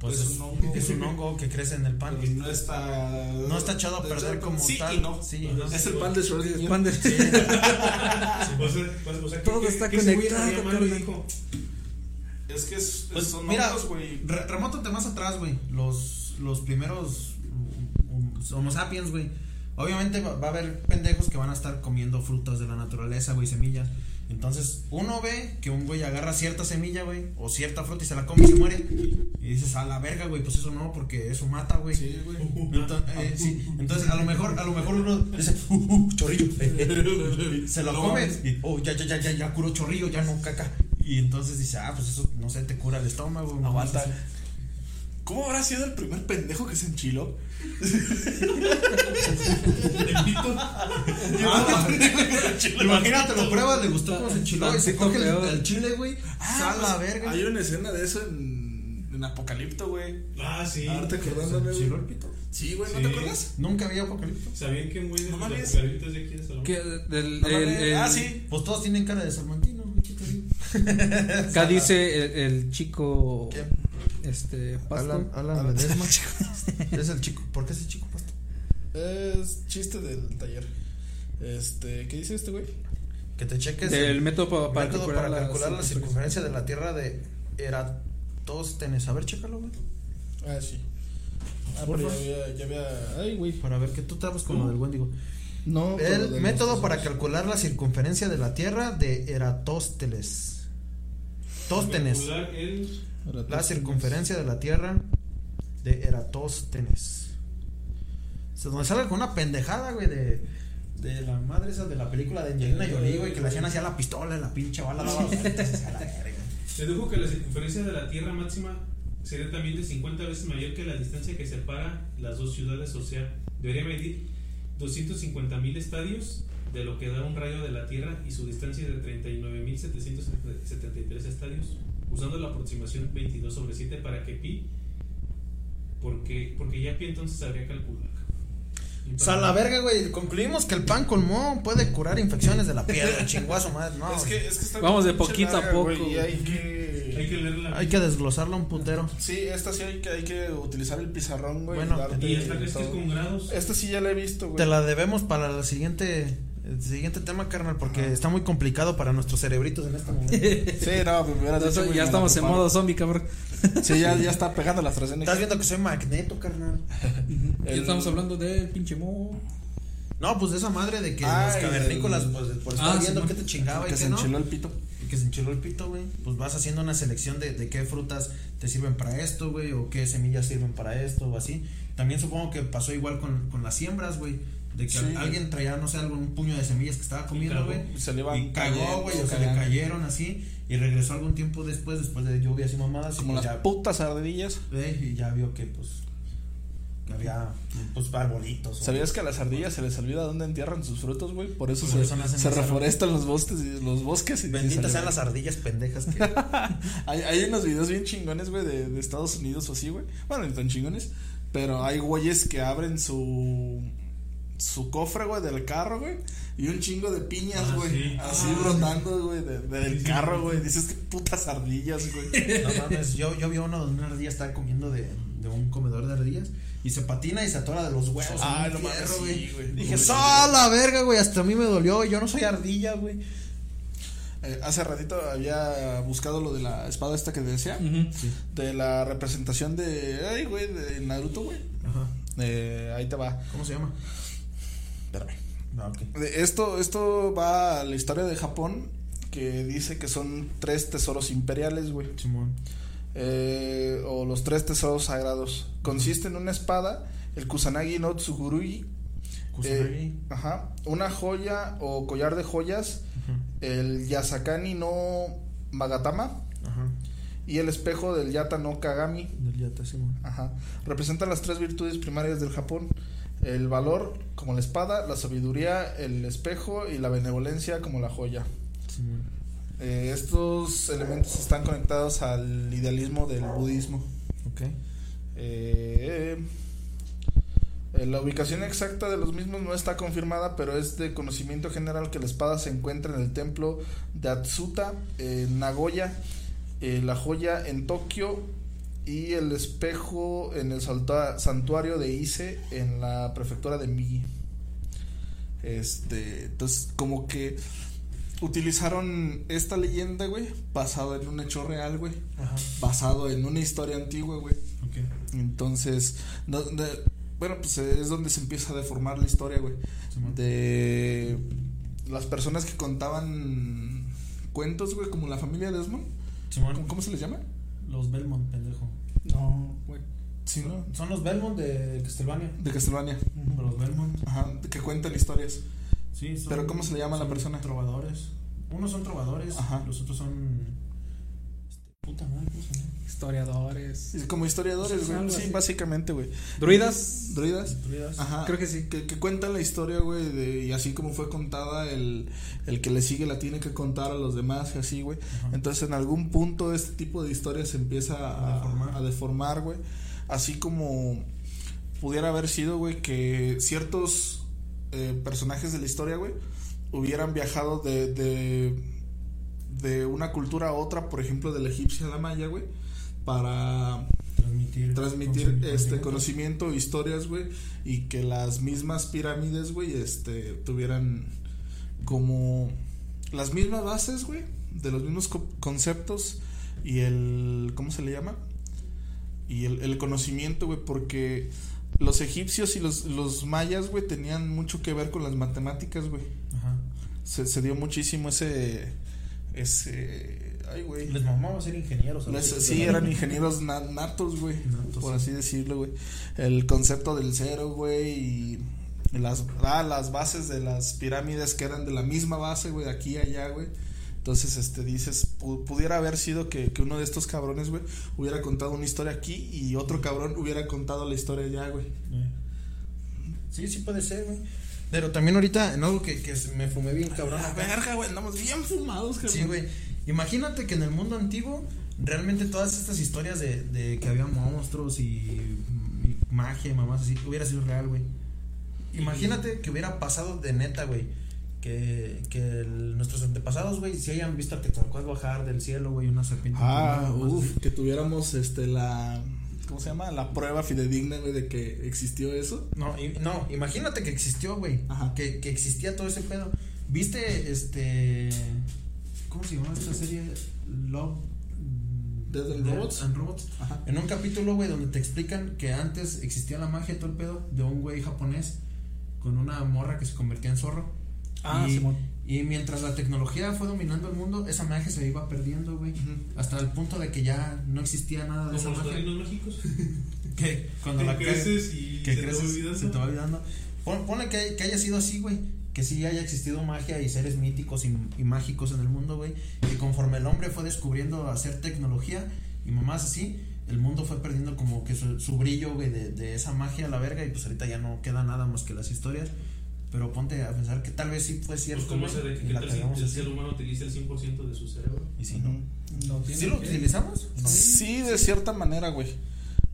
Pues Es es, un hongo, es un güey. hongo que crece en el pan. Pero no está. No está echado a de perder hecho, como sí tal. y no. Sí, Ajá. Es el pan de Schrödinger. Pan de- sea, o sea, Todo que- está que conectado, Es que es, Pues, son mira, hongos, güey. Re- remóntate más atrás, güey. Los, los primeros um, um, Homo sapiens, güey. Obviamente va, va a haber pendejos que van a estar comiendo frutas de la naturaleza, güey, semillas. Entonces, uno ve que un güey agarra cierta semilla, güey, o cierta fruta y se la come y se muere. Y dices, a la verga, güey, pues eso no, porque eso mata, güey. Sí, güey. Entonces, eh, sí, entonces a lo mejor, a lo mejor uno dice, uh, uh, chorrillo, se lo come y, oh, ya, ya, ya, ya, ya curó chorrillo, ya no caca. Y entonces dice, ah, pues eso, no sé, te cura el estómago. Aguanta. no. ¿Cómo habrá sido el primer pendejo que se enchiló? el pito. Ah, Imagínate, lo pruebas, le gustó cómo se enchiló y se coge el, el chile, güey. sal la pues, verga. Hay una escena de eso en, en Apocalipto, güey. Ah, sí. Ahorita ¿Se acordándome, enchiló el pito? Sí, güey, ¿no Sí. te acuerdas? Nunca había apocalipto. ¿Sabían que güey de No los apocaliptos de aquí de Salamanca? Que del- No el- el- ah, sí. Pues todos tienen cara de salmantino, güey. ¿qué te? Acá dice el, el chico. ¿Qué? Este. Pasto. Alan, Alan Ledesma. Es el chico. ¿Por qué es el chico pasto? Es chiste del taller. Este, ¿qué dice este güey? Que te cheques. Del el método pa- para, método calcular, para calcular la circunferencia de la Tierra de Eratóstenes. A ver, chécalo, güey. Ah, sí. Ah, Por pero ya había, ya había. Ay, güey. Para ver que tú estabas con lo del Wendigo. No, El método los- para calcular la circunferencia de la Tierra de Eratóstenes. Tóstenes. Calcular La circunferencia de la Tierra de Eratóstenes. O sea, donde salga con una pendejada, güey, de, de la madre esa de la película de Angelina Jolie, güey, que le hacían hacia la pistola y la pinche bala daba vueltas la verga. Dedujo que la circunferencia de la Tierra máxima sería también de 50 veces mayor que la distancia que separa las dos ciudades, o sea, debería medir 250 mil estadios, de lo que da un rayo de la Tierra y su distancia de 39.773 estadios, usando la aproximación 22 sobre 7 para que pi, porque, porque ya pi entonces sabría calcular. O sea, la verga, güey, concluimos que el pan con moho puede curar infecciones de la piedra, chinguazo madre, no. Es que, es que está Vamos de poquito a poco, güey, y hay que. Hay que leerla. Hay que desglosarla un putero. Sí, esta sí hay que, hay que utilizar el pizarrón, güey. Bueno, darte y esta que es que es todo. con grados. Esta sí ya la he visto, güey. Te la debemos para el siguiente, el siguiente tema, carnal, porque Ajá. está muy complicado para nuestros cerebritos en este momento. Sí, no, pues me hubieras Ya, estamos en modo zombie, cabrón. Sí, ya, ya está pegando la AstraZeneca. Estás viendo que soy magneto, carnal. Ya El- estamos hablando del pinche mo. No, pues de esa madre de que Ah, los y cavernícolas, del- pues por Ah, estar sí, viendo qué te chingaba y que se no. enchiló el pito. que se enchiló el pito, güey, pues vas haciendo una selección de, de qué frutas te sirven para esto, güey, o qué semillas sirven para esto, o así. También supongo que pasó igual con, con las siembras, güey. De que Sí. alguien traía, no sé, algún puño de semillas que estaba comiendo, güey. Y se le iban Y cagó, cayendo, güey, o se le cayeron así. Y regresó algún tiempo después, después de lluvias y mamadas. Como y las ya, putas ardillas. eh, y ya vio que, pues, que había, pues, arbolitos. ¿Sabías que a las ardillas se les olvida dónde entierran sus frutos, güey? Por eso Por se, reforestan los bosques y los bosques y Benditas sean se las ardillas pendejas que. Hay, hay unos videos bien chingones, güey, de, de Estados Unidos o así, güey. Bueno, ni tan chingones. Pero hay güeyes que abren su. Su cofre, güey, del carro, güey. Y un chingo de piñas, Ah, güey. sí. Así Ah, brotando, güey, de- del Sí, carro, güey. Dices que putas ardillas, güey. No mames, yo, yo vi uno donde una ardilla estaba comiendo de, de un comedor de ardillas y se patina y se atora de los huevos. Ah, no mames, sí, güey. Dije, Pobre ¡sal la verga, güey! Hasta a mí me dolió, yo no soy ardilla, güey. Eh, hace ratito había buscado lo de la espada esta que decía. De la representación de. Ay, güey, de Naruto, güey. Ajá. Eh, ahí te va. ¿Cómo se llama? Espérame. Ah, Esto, esto va a la historia de Japón, que dice que son tres tesoros imperiales, güey. Simón. Eh, o los tres tesoros sagrados. Consiste en una espada, el Kusanagi no Tsugurugi, Kusanagi. ajá, una joya o collar de joyas, el Yasakani no Magatama Ajá. y el espejo del Yata no Kagami. Del yata, Simón. Ajá. Representan las tres virtudes primarias del Japón. El valor como la espada, la sabiduría, el espejo y la benevolencia como la joya. Eh, estos elementos están conectados al idealismo del budismo. Eh, eh, la ubicación exacta de los mismos no está confirmada, pero es de conocimiento general que la espada se encuentra en el templo de Atsuta, en Nagoya, eh, la joya en Tokio y el espejo en el santuario de Ise en la prefectura de Migi. Este, entonces como que utilizaron esta leyenda, güey, basado en un hecho real, güey, Ajá. basado en una historia antigua, güey. Entonces, no- de- bueno, pues es donde se empieza a deformar la historia, güey. De las personas que contaban cuentos, güey, como la familia Desmond. Simón. ¿Cómo, cómo se les llama? Los Belmont, pendejo. No, güey. Sí, ¿no? Son los Belmont de Castlevania. De Castlevania. Los Belmont. Ajá, que cuentan historias. Sí, son- Pero ¿cómo se le llama a la son persona? Trovadores. Unos son trovadores, Ajá. los otros son. Puta madre. Historiadores. Es como historiadores, Sí, güey. Sí, así. básicamente, güey. Druidas. Druidas. Druidas. Ajá. Creo que sí. Que, que cuentan la historia, güey, de, y así como fue contada, el, el que le sigue la tiene que contar a los demás y así, güey. Ajá. Entonces, en algún punto, este tipo de historia se empieza A deformar. a deformar, güey. Así como pudiera haber sido, güey, que ciertos eh, personajes de la historia, güey, hubieran viajado de, de, de una cultura a otra, por ejemplo, del egipcio a la maya, güey, para Transmitir. transmitir conocimiento. este conocimiento, historias, güey, y que las mismas pirámides, güey, este tuvieran como las mismas bases, güey, de los mismos co- conceptos y el ¿cómo se le llama? Y el, el conocimiento, güey, porque los egipcios y los, los mayas, güey, tenían mucho que ver con las matemáticas, güey. Ajá. Se, se dio muchísimo ese ese ay, güey. Les mamaba ser ingenieros. Les- sí, eran ingenieros na- natos, güey. Natos, Por sí. así decirlo, güey. El concepto del cero, güey. Y las, ah, las bases de las pirámides que eran de la misma base, güey, de aquí a allá, güey. Entonces, este, dices, pu- pudiera haber sido que, que uno de estos cabrones, güey, hubiera contado una historia aquí y otro cabrón hubiera contado la historia allá, güey. Eh. Sí, sí puede ser, güey. Pero también ahorita, en algo que, que me fumé bien cabrón. La verga, güey, andamos bien fumados, cabrón. Sí, güey. Imagínate que en el mundo antiguo, realmente todas estas historias de, de que había monstruos y, y magia y mamás así, hubiera sido real, güey. Imagínate que hubiera pasado de neta, güey. Que, que el- nuestros antepasados, güey, si hayan visto a Quetzalcóatl bajar del cielo, güey, una serpiente. Ah, uff, que tuviéramos, este, la... ¿Cómo se llama? La prueba fidedigna, güey, de que existió eso. No, no, imagínate que existió, güey. Ajá. Que, que existía todo ese pedo. ¿Viste este. ¿Cómo se llama esta serie? Love. mm, Death and Robots. and Robots. Ajá. En un capítulo, güey, donde te explican que antes existía la magia y todo el pedo de un güey japonés con una morra que se convertía en zorro. Ah, y, Simón. Y mientras la tecnología fue dominando el mundo, esa magia se iba perdiendo, güey. Hasta el punto de que ya no existía nada de esa magia. Que cuando la creces y que se te va creces, olvidando. se te va olvidando. Pon- ponle que, que haya sido así, güey. Que sí haya existido magia y seres míticos y, y mágicos en el mundo, güey. Y conforme el hombre fue descubriendo hacer tecnología y mamás así, el mundo fue perdiendo como que su, su brillo, güey, de, de esa magia a la verga. Y pues ahorita ya no queda nada más que las historias. Pero ponte a pensar que tal vez sí fue Pues, cierto. ¿cómo güey, se de y que la el, ser humano utiliza el 100% de su cerebro? Y si no. No ¿Sí lo que- utilizamos? No. Sí, de cierta manera, güey.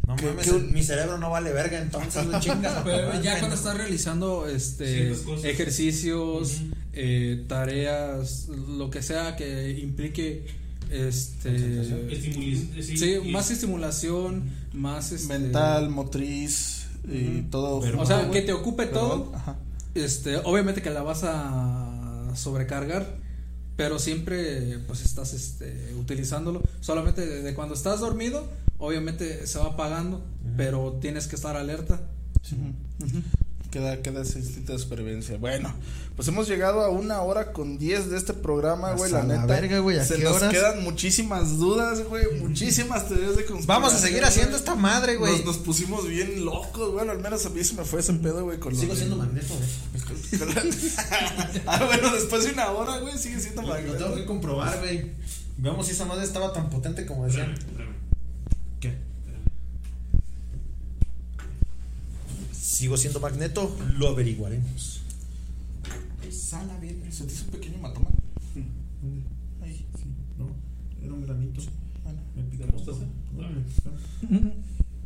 No Que- mames, que un- mi cerebro no vale verga, entonces, güey, chinga. Pero ya cuando estás realizando este ejercicios, eh, tareas, lo que sea que implique este Estimuli- sí, más estimulación, más este, Mental, motriz y todo. O sea, que te ocupe Verbal, todo. Ajá. Este, obviamente que la vas a sobrecargar, pero siempre pues estás este utilizándolo. Solamente de, de cuando estás dormido, obviamente se va apagando, pero tienes que estar alerta. Ujú. Queda, queda ese instinto de supervivencia. Bueno, pues hemos llegado a una hora con diez de este programa, güey. La neta. verga, güey, ¿a se qué nos horas? quedan muchísimas dudas, güey. Muchísimas teorías de conspiración. Vamos a seguir haciendo güey. esta madre, güey. Nos, nos pusimos bien locos, bueno, al menos a mí se me fue ese pedo, güey, con lo Sigo siendo magneto, güey. con la- ah, bueno, después de una hora, güey, sigue siendo Lo, lo tengo magneto. que comprobar, güey. Veamos si esa madre estaba tan potente como decían. ¿Qué? Sigo siendo magneto, lo averiguaremos. Sala bien. ¿Se te hizo un pequeño matoma? Ahí. No, era un granito. Bueno, Me pica ¿De mostaza?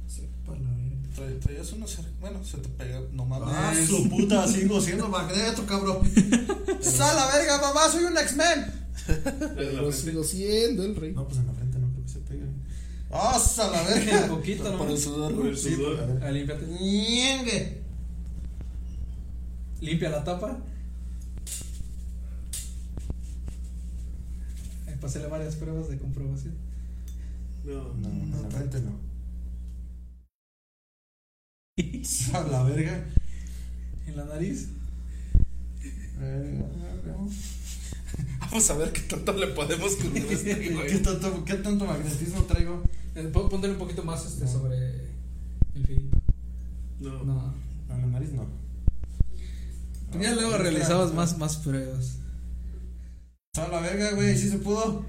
Sepa la verga. tra- traías uno cerca. Bueno, se te pega. No mames. Ah, su puta, sigo siendo magneto, cabrón. Sala verga, mamá, soy un X-Men. Pero sigo siendo el rey. No, pues en la frente no creo que se pegue. ¡Ah, sala verga! Un poquito, ¿no? Por el sudor, Por güey. el Sí, sudor. a. Ah, límpiate. Ñengue. Limpia la tapa. Pasé varias pruebas de comprobación. No, No, la frente no. A la verga. En la nariz. Vamos a ver qué tanto le podemos a este, ¿Qué güey. tanto, ¿Qué tanto magnetismo traigo? Eh, Póntele un poquito más este sobre el filito. no. No. A la nariz no. Ya luego no, realizabas no. más, más pruebas. A la verga, güey, sí se pudo.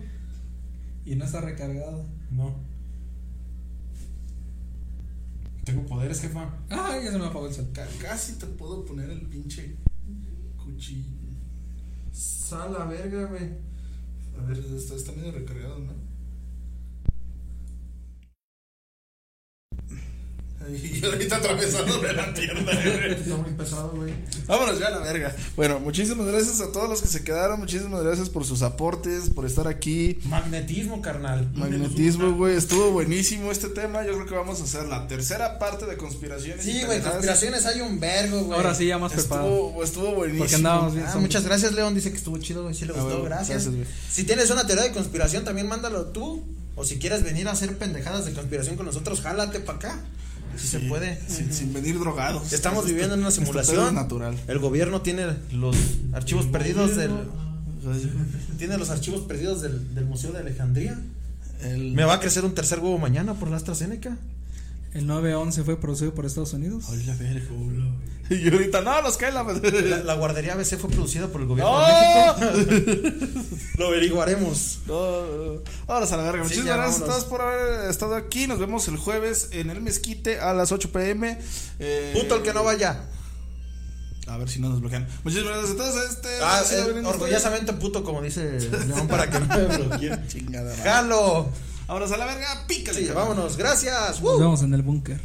Y no está recargado. No. Tengo poderes, jefa. Ah, ya se me apagó el sol. Ca- Casi te puedo poner el pinche cuchillo. A la verga, güey. A ver, está, está medio recargado, ¿no? Y ahorita atravesándome la pierna. Está muy pesado, güey. Vámonos ya a la verga. Bueno, muchísimas gracias a todos los que se quedaron. Muchísimas gracias por sus aportes, por estar aquí. Magnetismo, carnal. Magnetismo, güey. Estuvo buenísimo este tema. Yo creo que vamos a hacer la tercera parte de conspiraciones. Sí, güey, conspiraciones hay un vergo, güey. Ahora sí, ya más preparado. Estuvo, estuvo buenísimo. Porque andábamos bien. Ah, muchas gracias, León. Dice que estuvo chido, güey. Sí le Ah, gustó, gracias. gracias, si tienes una teoría de conspiración, también mándalo tú. O si quieres venir a hacer pendejadas de conspiración con nosotros, jálate para acá. Si se puede. Sin, sin venir drogados. Estamos Este- viviendo en una este simulación. natural. El gobierno tiene los archivos perdidos del. Tiene los archivos perdidos del, del Museo de Alejandría. El- Me va a crecer un tercer huevo mañana por la AstraZeneca. El 911 fue producido por Estados Unidos. Ay, la verga. Y ahorita, no, nos cae la. La, la guardería ABC fue producida por el gobierno ¡No! de México. Lo averiguaremos. No, no. Vámonos a la verga. Sí, Muchísimas gracias a todos por haber estado aquí. Nos vemos el jueves en el Mezquite a las 8 pm. Eh, Puto el que no vaya. A ver si no nos bloquean. Muchísimas gracias a todos. Este, Ah, eh, orgullosamente puto, como dice León, para que no me bloqueen. Chingada. madre. ¡Jalo! Vámonos a la verga. Pícale. Sí, vámonos, gracias. Nos ¡Woo! vemos en el búnker.